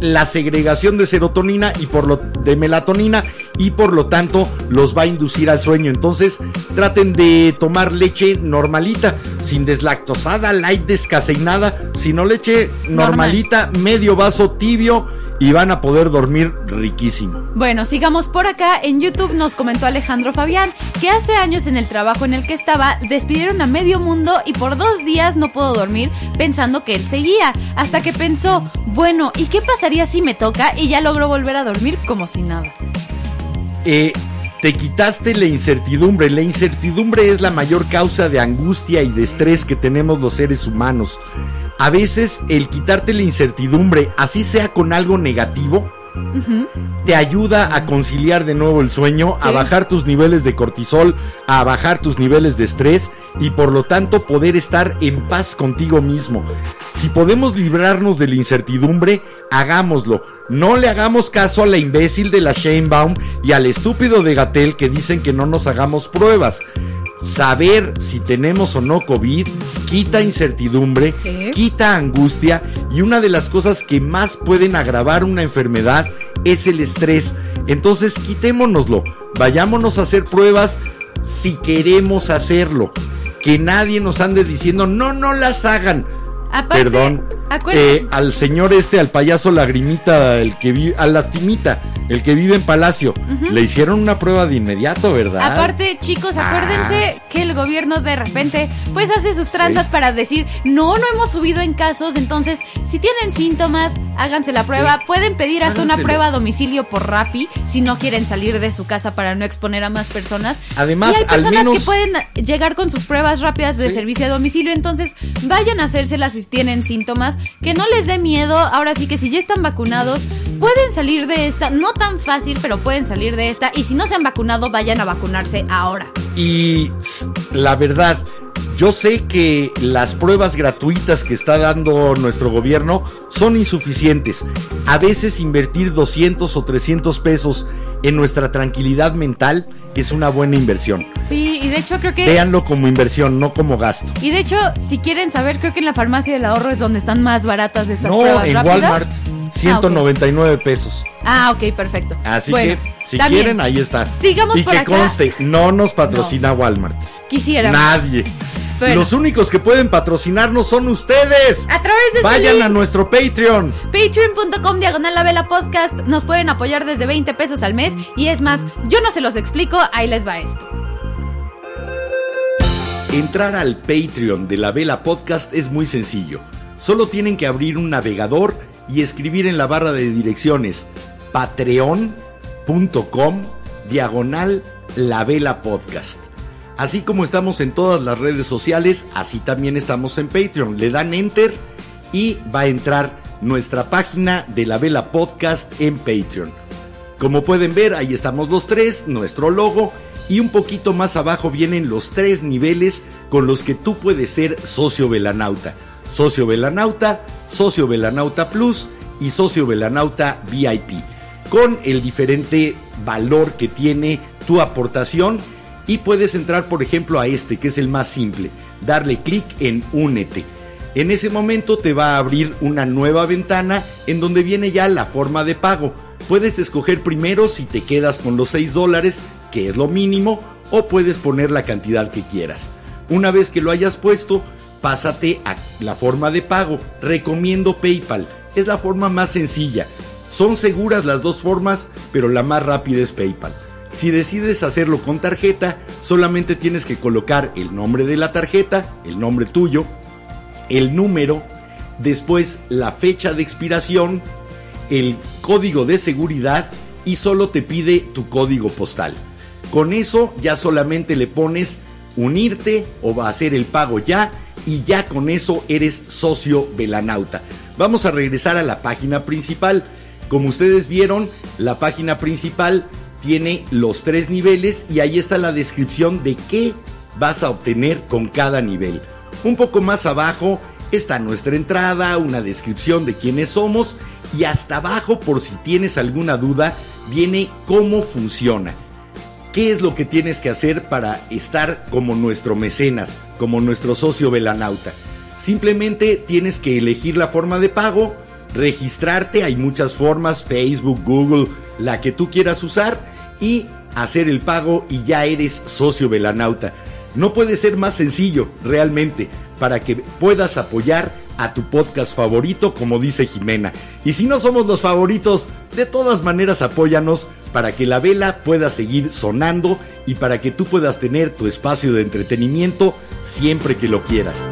la segregación de serotonina y por lo de melatonina y por lo tanto los va a inducir al sueño. Entonces, traten de tomar leche normalita, sin deslactosada, light descaseinada, sino leche normalita, medio vaso tibio y van a poder dormir riquísimo. Bueno, sigamos por acá. En YouTube nos comentó Alejandro Fabián que hace años en el trabajo en el que estaba despidieron a medio mundo y por dos días no pudo dormir pensando que él seguía. Hasta que pensó, bueno, ¿y qué pasaría si me toca? Y ya logró volver a dormir como si nada. eh, te quitaste la incertidumbre. La incertidumbre es la mayor causa de angustia y de estrés que tenemos los seres humanos. A veces el quitarte la incertidumbre, así sea con algo negativo, te ayuda a conciliar de nuevo el sueño, a bajar tus niveles de cortisol, a bajar tus niveles de estrés y por lo tanto poder estar en paz contigo mismo. Si podemos librarnos de la incertidumbre, hagámoslo. No le hagamos caso a la imbécil de la Sheinbaum y al estúpido de Gatel que dicen que no nos hagamos pruebas. Saber si tenemos o no COVID quita incertidumbre, Sí. quita angustia y una de las cosas que más pueden agravar una enfermedad es el estrés. Entonces quitémonoslo, vayámonos a hacer pruebas si queremos hacerlo. Que nadie nos ande diciendo no, no las hagan. Aparte, Perdón. Eh, al señor este, al payaso lagrimita, el que vive, al lastimita, el que vive en Palacio, le hicieron una prueba de inmediato, ¿verdad? Aparte, chicos, Ah. acuérdense que el gobierno de repente pues hace sus tranzas Sí. para decir, no, no hemos subido en casos, entonces si tienen síntomas, háganse la prueba. Pueden pedir hasta una prueba a domicilio por Rappi si no quieren salir de su casa para no exponer a más personas. Además, y hay al personas menos- que pueden llegar con sus pruebas rápidas de Sí. servicio a domicilio, entonces vayan a hacérselas si tienen síntomas, que no les dé miedo. Ahora sí que si ya están vacunados, pueden salir de esta, no tan fácil, pero pueden salir de esta. Y si no se han vacunado, vayan a vacunarse ahora. Y la verdad, yo sé que las pruebas gratuitas que está dando nuestro gobierno son insuficientes. A veces invertir 200 o 300 pesos en nuestra tranquilidad mental es una buena inversión. Sí, y de hecho creo que... Véanlo como inversión, no como gasto. Y de hecho, si quieren saber, creo que en la farmacia del ahorro es donde están más baratas de estas No, pruebas en rápidas. Walmart, 199 pesos. Ah, ok, perfecto. Así Bueno, que, si también, quieren, ahí está. Sigamos y por que acá. conste, no nos patrocina Walmart. Quisiera. Nadie. Bueno. Los únicos que pueden patrocinarnos son ustedes. A través de este Vayan link. a nuestro Patreon. Patreon.com diagonal la vela podcast. Nos pueden apoyar desde 20 pesos al mes. Y es más, yo no se los explico, ahí les va esto. Entrar al Patreon de la Vela Podcast es muy sencillo. Solo tienen que abrir un navegador y escribir en la barra de direcciones patreon.com diagonal la vela podcast. Así como estamos en todas las redes sociales, así también estamos en Patreon. Le dan enter y va a entrar nuestra página de la vela podcast en Patreon. Como pueden ver, ahí estamos los tres, nuestro logo y un poquito más abajo vienen los tres niveles con los que tú puedes ser socio velanauta. Socio velanauta, socio velanauta plus y socio velanauta VIP. Con el diferente valor que tiene tu aportación y puedes entrar por ejemplo a este que es el más simple. Darle clic en únete. En ese momento te va a abrir una nueva ventana en donde viene ya la forma de pago. Puedes escoger primero si te quedas con los 6 dólares, que es lo mínimo, o puedes poner la cantidad que quieras. Una vez que lo hayas puesto, pásate a la forma de pago. Recomiendo PayPal. Es la forma más sencilla. Son seguras las dos formas, pero la más rápida es PayPal. Si decides hacerlo con tarjeta, solamente tienes que colocar el nombre de la tarjeta, el nombre tuyo, el número, después la fecha de expiración, el código de seguridad y solo te pide tu código postal. Con eso ya solamente le pones unirte o va a hacer el pago ya y ya con eso eres socio velanauta. Vamos a regresar a la página principal. Como ustedes vieron, la página principal tiene los tres niveles y ahí está la descripción de qué vas a obtener con cada nivel. Un poco más abajo está nuestra entrada, una descripción de quiénes somos y hasta abajo, por si tienes alguna duda, viene cómo funciona. ¿Qué es lo que tienes que hacer para estar como nuestro mecenas, como nuestro socio velanauta? Simplemente tienes que elegir la forma de pago, registrarte, hay muchas formas, Facebook, Google, la que tú quieras usar y hacer el pago y ya eres socio velanauta. No puede ser más sencillo, realmente, para que puedas apoyar a tu podcast favorito, como dice Jimena. Y si no somos los favoritos, de todas maneras apóyanos para que la vela pueda seguir sonando y para que tú puedas tener tu espacio de entretenimiento siempre que lo quieras.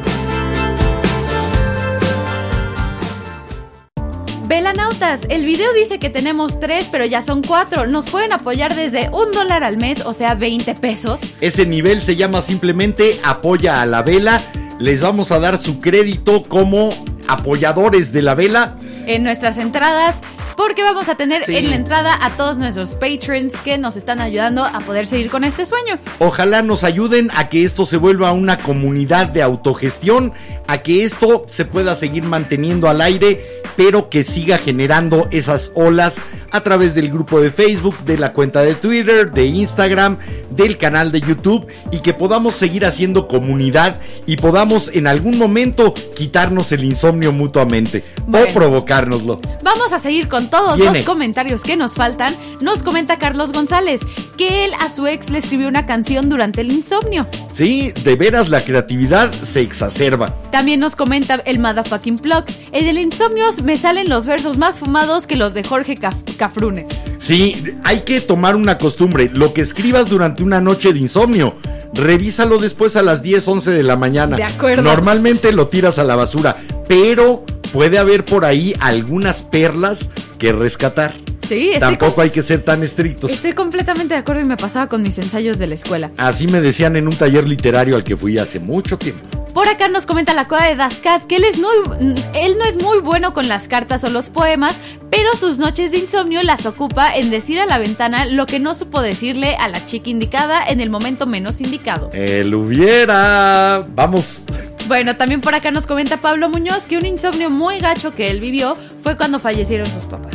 Velanautas, el video dice que tenemos tres, pero ya son cuatro. Nos pueden apoyar desde un dólar al mes, o sea, 20 pesos. Ese nivel se llama simplemente apoya a la vela. Les vamos a dar su crédito como apoyadores de la vela. En nuestras entradas, porque vamos a tener Sí. en la entrada a todos nuestros patrons que nos están ayudando a poder seguir con este sueño. Ojalá nos ayuden a que esto se vuelva una comunidad de autogestión, a que esto se pueda seguir manteniendo al aire, pero que siga generando esas olas a través del grupo de Facebook, de la cuenta de Twitter, de Instagram, del canal de YouTube y que podamos seguir haciendo comunidad y podamos en algún momento quitarnos el insomnio mutuamente Bueno. o provocárnoslo. Vamos a seguir con todos Viene. los comentarios que nos faltan. Nos comenta Carlos González que él a su ex le escribió una canción durante el insomnio. Sí, de veras la creatividad se exacerba. También nos comenta el Motherfucking Plugs. En el insomnio me salen los versos más fumados que los de Jorge Caf- Cafrune. Sí, hay que tomar una costumbre. Lo que escribas durante una noche de insomnio, revísalo después a las 10, 11 de la mañana. De acuerdo. Normalmente lo tiras a la basura, pero puede haber por ahí algunas perlas que rescatar. Sí, Tampoco hay que ser tan estrictos. estoy completamente de acuerdo y me pasaba con mis ensayos de la escuela. Así me decían en un taller literario al que fui hace mucho tiempo. Por acá nos comenta la cueva de Daskat que él, es muy, él no es muy bueno con las cartas o los poemas, pero sus noches de insomnio las ocupa en decir a la ventana lo que no supo decirle a la chica indicada en el momento menos indicado. El hubiera. Vamos. Bueno, también por acá nos comenta Pablo Muñoz que un insomnio muy gacho que él vivió fue cuando fallecieron sus papás.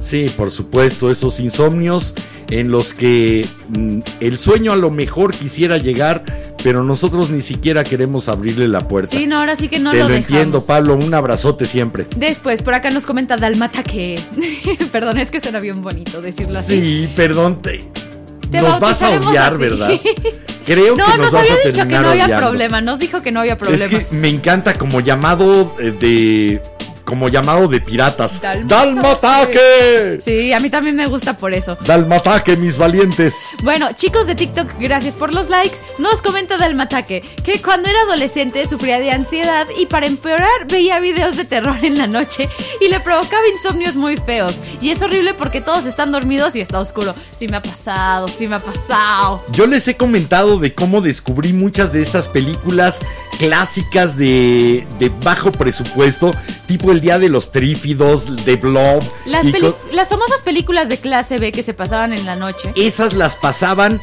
Sí, por supuesto, esos insomnios en los que mm, el sueño a lo mejor quisiera llegar, pero nosotros ni siquiera queremos abrirle la puerta. Sí, no, ahora sí que no Te lo lo, dejamos. entiendo, Pablo, un abrazote siempre. Después, por acá nos comenta Dalmata que... Perdón, es que suena bien bonito decirlo así. Sí, perdón, te, Te nos vas a odiar, así. ¿verdad? Creo no, que nos, nos vas había a dicho que no había odiando. problema, nos dijo que no había Es problema. que me encanta como llamado eh, de como llamado de piratas. Dalmataque. Sí, a mí también me gusta por eso. ¡Dalmataque, mis valientes! Bueno, chicos de TikTok, gracias por los likes. Nos comenta Dalmataque que cuando era adolescente sufría de ansiedad y para empeorar veía videos de terror en la noche y le provocaba insomnios muy feos. Y es horrible porque todos están dormidos y está oscuro. Sí me ha pasado, sí me ha pasado. Yo les he comentado de cómo descubrí muchas de estas películas clásicas de, de bajo presupuesto, tipo El Día de los Trífidos, de Blob. Las, las famosas películas de clase B que se pasaban en la noche. esas las pasaban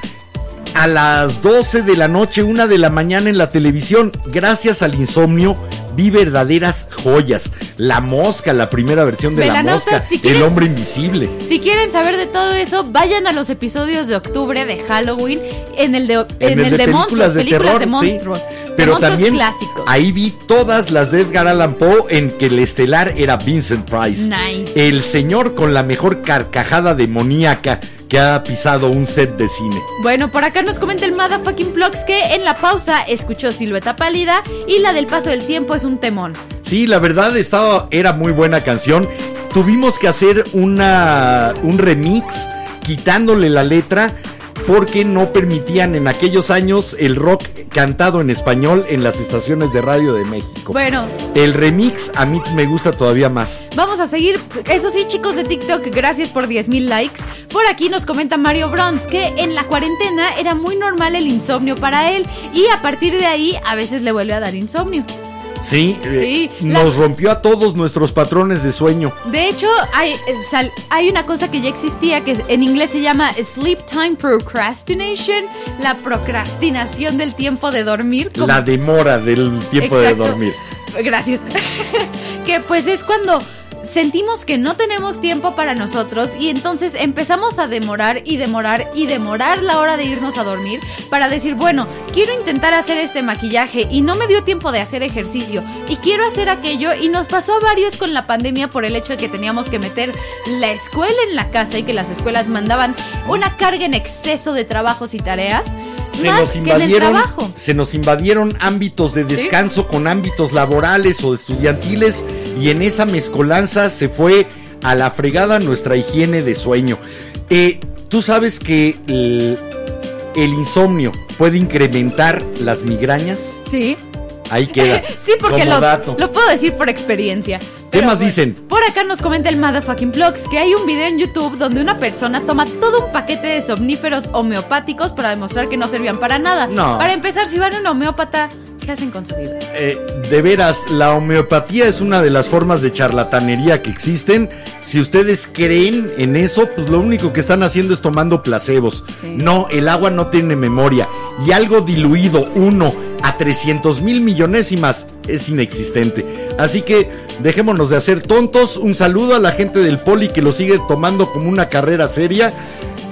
a las 12 de la noche, una de la mañana en la televisión. Gracias al insomnio, vi verdaderas joyas. La mosca, la primera versión de la mosca. si El quieren- hombre invisible. Si quieren saber de todo eso, vayan a los episodios de octubre de Halloween en el de, en el de, monstruos, películas de sí. monstruos. de Pero monstruos también clásicos. ahí vi todas las de Edgar Allan Poe en que el estelar era Vincent Price. Nice. El señor con la mejor carcajada demoníaca que ha pisado un set de cine. Bueno, por acá nos comenta el Motherfucking Vlogs que en la pausa escuchó Silueta Pálida y la del paso del tiempo es un temón. Sí, la verdad estaba, era muy buena canción. Tuvimos que hacer una, un remix quitándole la letra porque no permitían en aquellos años el rock cantado en español en las estaciones de radio de México. Bueno, El remix a mí me gusta todavía más. vamos a seguir. Eso sí, chicos de TikTok, gracias por 10.000 likes. Por aquí nos comenta Mario Bronz que en la cuarentena era muy normal el insomnio para él y a partir de ahí a veces le vuelve a dar insomnio. Sí, eh, la- nos rompió a todos nuestros patrones de sueño. De hecho, hay, eh, sal- hay una cosa que ya existía que en inglés se llama Sleep Time Procrastination, la procrastinación del tiempo de dormir. como- La demora del tiempo de dormir. Gracias. que pues es cuando sentimos que no tenemos tiempo para nosotros y entonces empezamos a demorar y demorar y demorar la hora de irnos a dormir para decir, bueno, quiero intentar hacer este maquillaje y no me dio tiempo de hacer ejercicio y quiero hacer aquello y nos pasó a varios con la pandemia por el hecho de que teníamos que meter la escuela en la casa y que las escuelas mandaban una carga en exceso de trabajos y tareas. Se nos invadieron, trabajo. se nos invadieron ámbitos de descanso con ámbitos laborales o estudiantiles y en esa mezcolanza se fue a la fregada nuestra higiene de sueño. Eh, Tú sabes que el, el insomnio puede incrementar las migrañas. Sí. Ahí queda. Sí, porque lo, lo puedo decir por experiencia. ¿Qué más dicen? Por acá nos comenta el Motherfucking Vlogs que hay un video en YouTube donde una persona toma todo un paquete de somníferos homeopáticos para demostrar que no servían para nada. No. Para empezar, si van a un homeópata, ¿qué hacen con su vida? Eh, de veras, la homeopatía es una de las formas de charlatanería que existen. Si ustedes creen en eso, pues lo único que están haciendo es tomando placebos. No, el agua no tiene memoria. Y algo diluido, uno a 300 mil millonésimas, es inexistente. Así que dejémonos de hacer tontos. Un saludo a la gente del poli que lo sigue tomando como una carrera seria.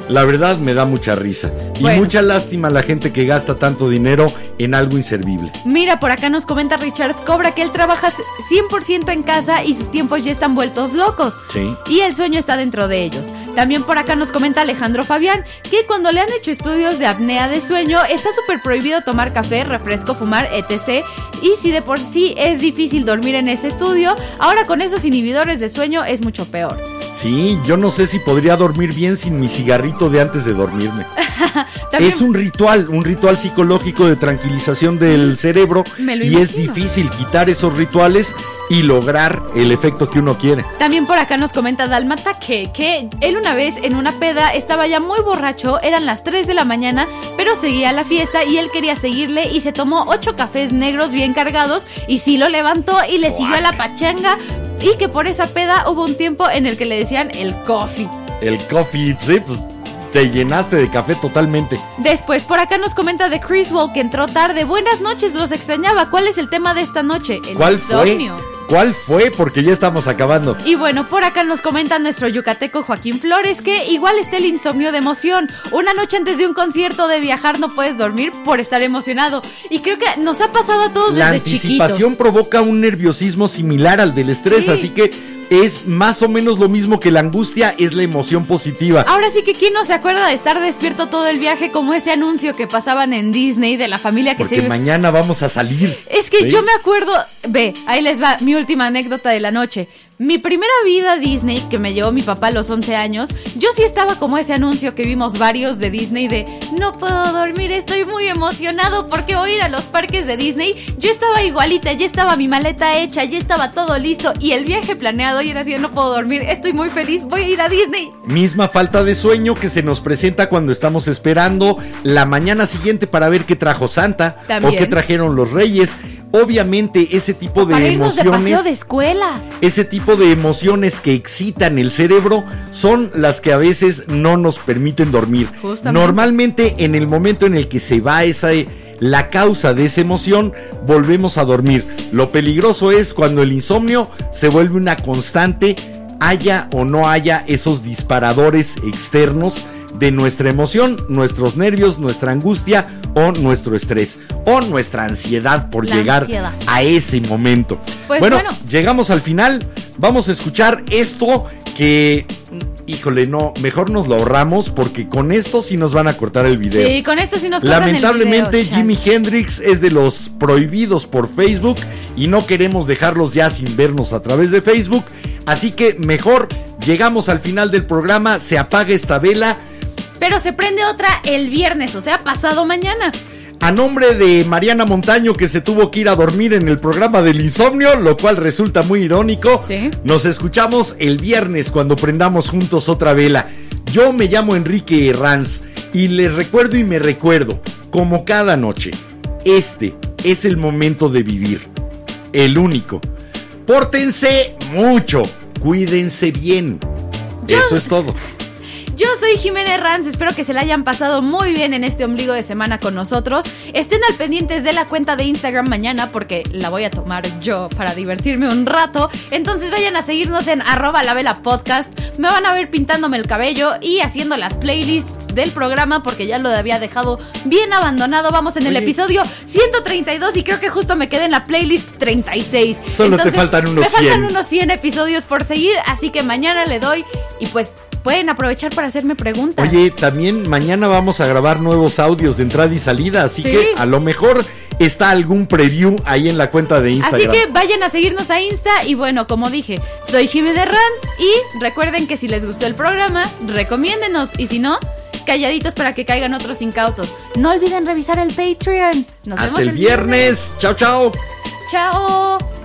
La verdad me da mucha risa. Y mucha lástima a la gente que gasta tanto dinero en algo inservible. Mira, por acá nos comenta Richard Cobra que él trabaja 100% en casa y sus tiempos ya están vueltos locos. Sí. Y el sueño está dentro de ellos. También por acá nos comenta Alejandro Fabián que cuando le han hecho estudios de apnea de sueño está súper prohibido tomar café, refresco, fumar, etc. Y si de por sí es difícil dormir en ese estudio, ahora con esos inhibidores de sueño es mucho peor. Sí, yo no sé si podría dormir bien sin mi cigarrito de antes de dormirme. Es un ritual, un ritual psicológico de tranquilización del cerebro Me lo y es difícil quitar esos rituales y lograr el efecto que uno quiere. También por acá nos comenta Dalmata que, que él una vez en una peda estaba ya muy borracho, eran las 3 de la mañana, pero seguía la fiesta y él quería seguirle y se tomó ocho cafés negros bien cargados y sí lo levantó y le siguió a la pachanga y que por esa peda hubo un tiempo en el que le decían el coffee. El coffee, sí, pues te llenaste de café totalmente. Después por acá nos comenta de Chris Wall que entró tarde. Buenas noches, los extrañaba. ¿Cuál es el tema de esta noche? El ¿Cuál fue? ¿Cuál fue? Porque ya estamos acabando. Y bueno, por acá nos comenta nuestro yucateco Joaquín Flores que igual está el insomnio de emoción. Una noche antes de un concierto de viajar no puedes dormir por estar emocionado. Y creo que nos ha pasado a todos La desde anticipación chiquitos. provoca un nerviosismo similar al del estrés, Sí. así que es más o menos lo mismo que la angustia, es la emoción positiva. Ahora sí que quién no se acuerda de estar despierto todo el viaje como ese anuncio que pasaban en Disney de la familia que Porque se mañana vamos a salir. Es que ¿sí? yo me acuerdo, ve, ahí les va mi última anécdota de la noche. Mi primera vida Disney, que me llevó mi papá a los 11 años, yo sí estaba como ese anuncio que vimos varios de Disney de no puedo dormir, estoy muy emocionado porque voy a ir a los parques de Disney. Yo estaba igualita, ya estaba mi maleta hecha, ya estaba todo listo y el viaje planeado y era así, no puedo dormir, estoy muy feliz, voy a ir a Disney. Misma falta de sueño que se nos presenta cuando estamos esperando la mañana siguiente para ver qué trajo Santa También. o qué trajeron los Reyes. Obviamente ese tipo de Para irnos de emociones, paseo de escuela. ese tipo de emociones que excitan el cerebro son las que a veces no nos permiten dormir. Justamente. Normalmente en el momento en el que se va esa la causa de esa emoción, volvemos a dormir. Lo peligroso es cuando el insomnio se vuelve una constante, haya o no haya esos disparadores externos de nuestra emoción, nuestros nervios, nuestra angustia o nuestro estrés o nuestra ansiedad por La llegar ansiedad. a ese momento. Pues bueno, bueno. llegamos al final. Vamos a escuchar esto que, híjole, no, mejor nos lo ahorramos porque con esto sí nos van a cortar el video. Sí, con esto sí nos cortan el Lamentablemente video, Jimi Hendrix es de los prohibidos por Facebook y no queremos dejarlos ya sin vernos a través de Facebook. Así que mejor llegamos al final del programa, se apaga esta vela. Pero se prende otra el viernes, o sea, pasado mañana. A nombre de Mariana Montaño que se tuvo que ir a dormir en el programa del insomnio, lo cual resulta muy irónico. Nos escuchamos el viernes cuando prendamos juntos otra vela. Yo me llamo Enrique Herranz y les recuerdo y me recuerdo, como cada noche, este es el momento de vivir. El único. Pórtense mucho, cuídense bien. Eso es todo. Yo soy Jimena Ranz, espero que se la hayan pasado muy bien en este ombligo de semana con nosotros. Estén al pendientes de la cuenta de Instagram mañana porque la voy a tomar yo para divertirme un rato. Entonces vayan a seguirnos en arroba la vela podcast. Me van a ver pintándome el cabello y haciendo las playlists del programa porque ya lo había dejado bien abandonado. Vamos en el Oye. episodio 132 y creo que justo me quedé en la playlist 36. Solo te faltan unos me faltan 100. unos 100 episodios por seguir, así que mañana le doy y pues pueden aprovechar para hacerme preguntas. Oye, también mañana vamos a grabar nuevos audios de entrada y salida, así Sí. que a lo mejor está algún preview ahí en la cuenta de Así Instagram. que vayan a seguirnos a Insta y bueno, como dije, soy Jimena Ranz y recuerden que si les gustó el programa, recomiéndenos y si no, calladitos para que caigan otros incautos. No olviden revisar el Patreon. Nos Hasta vemos el viernes. Chao, chao. Chao.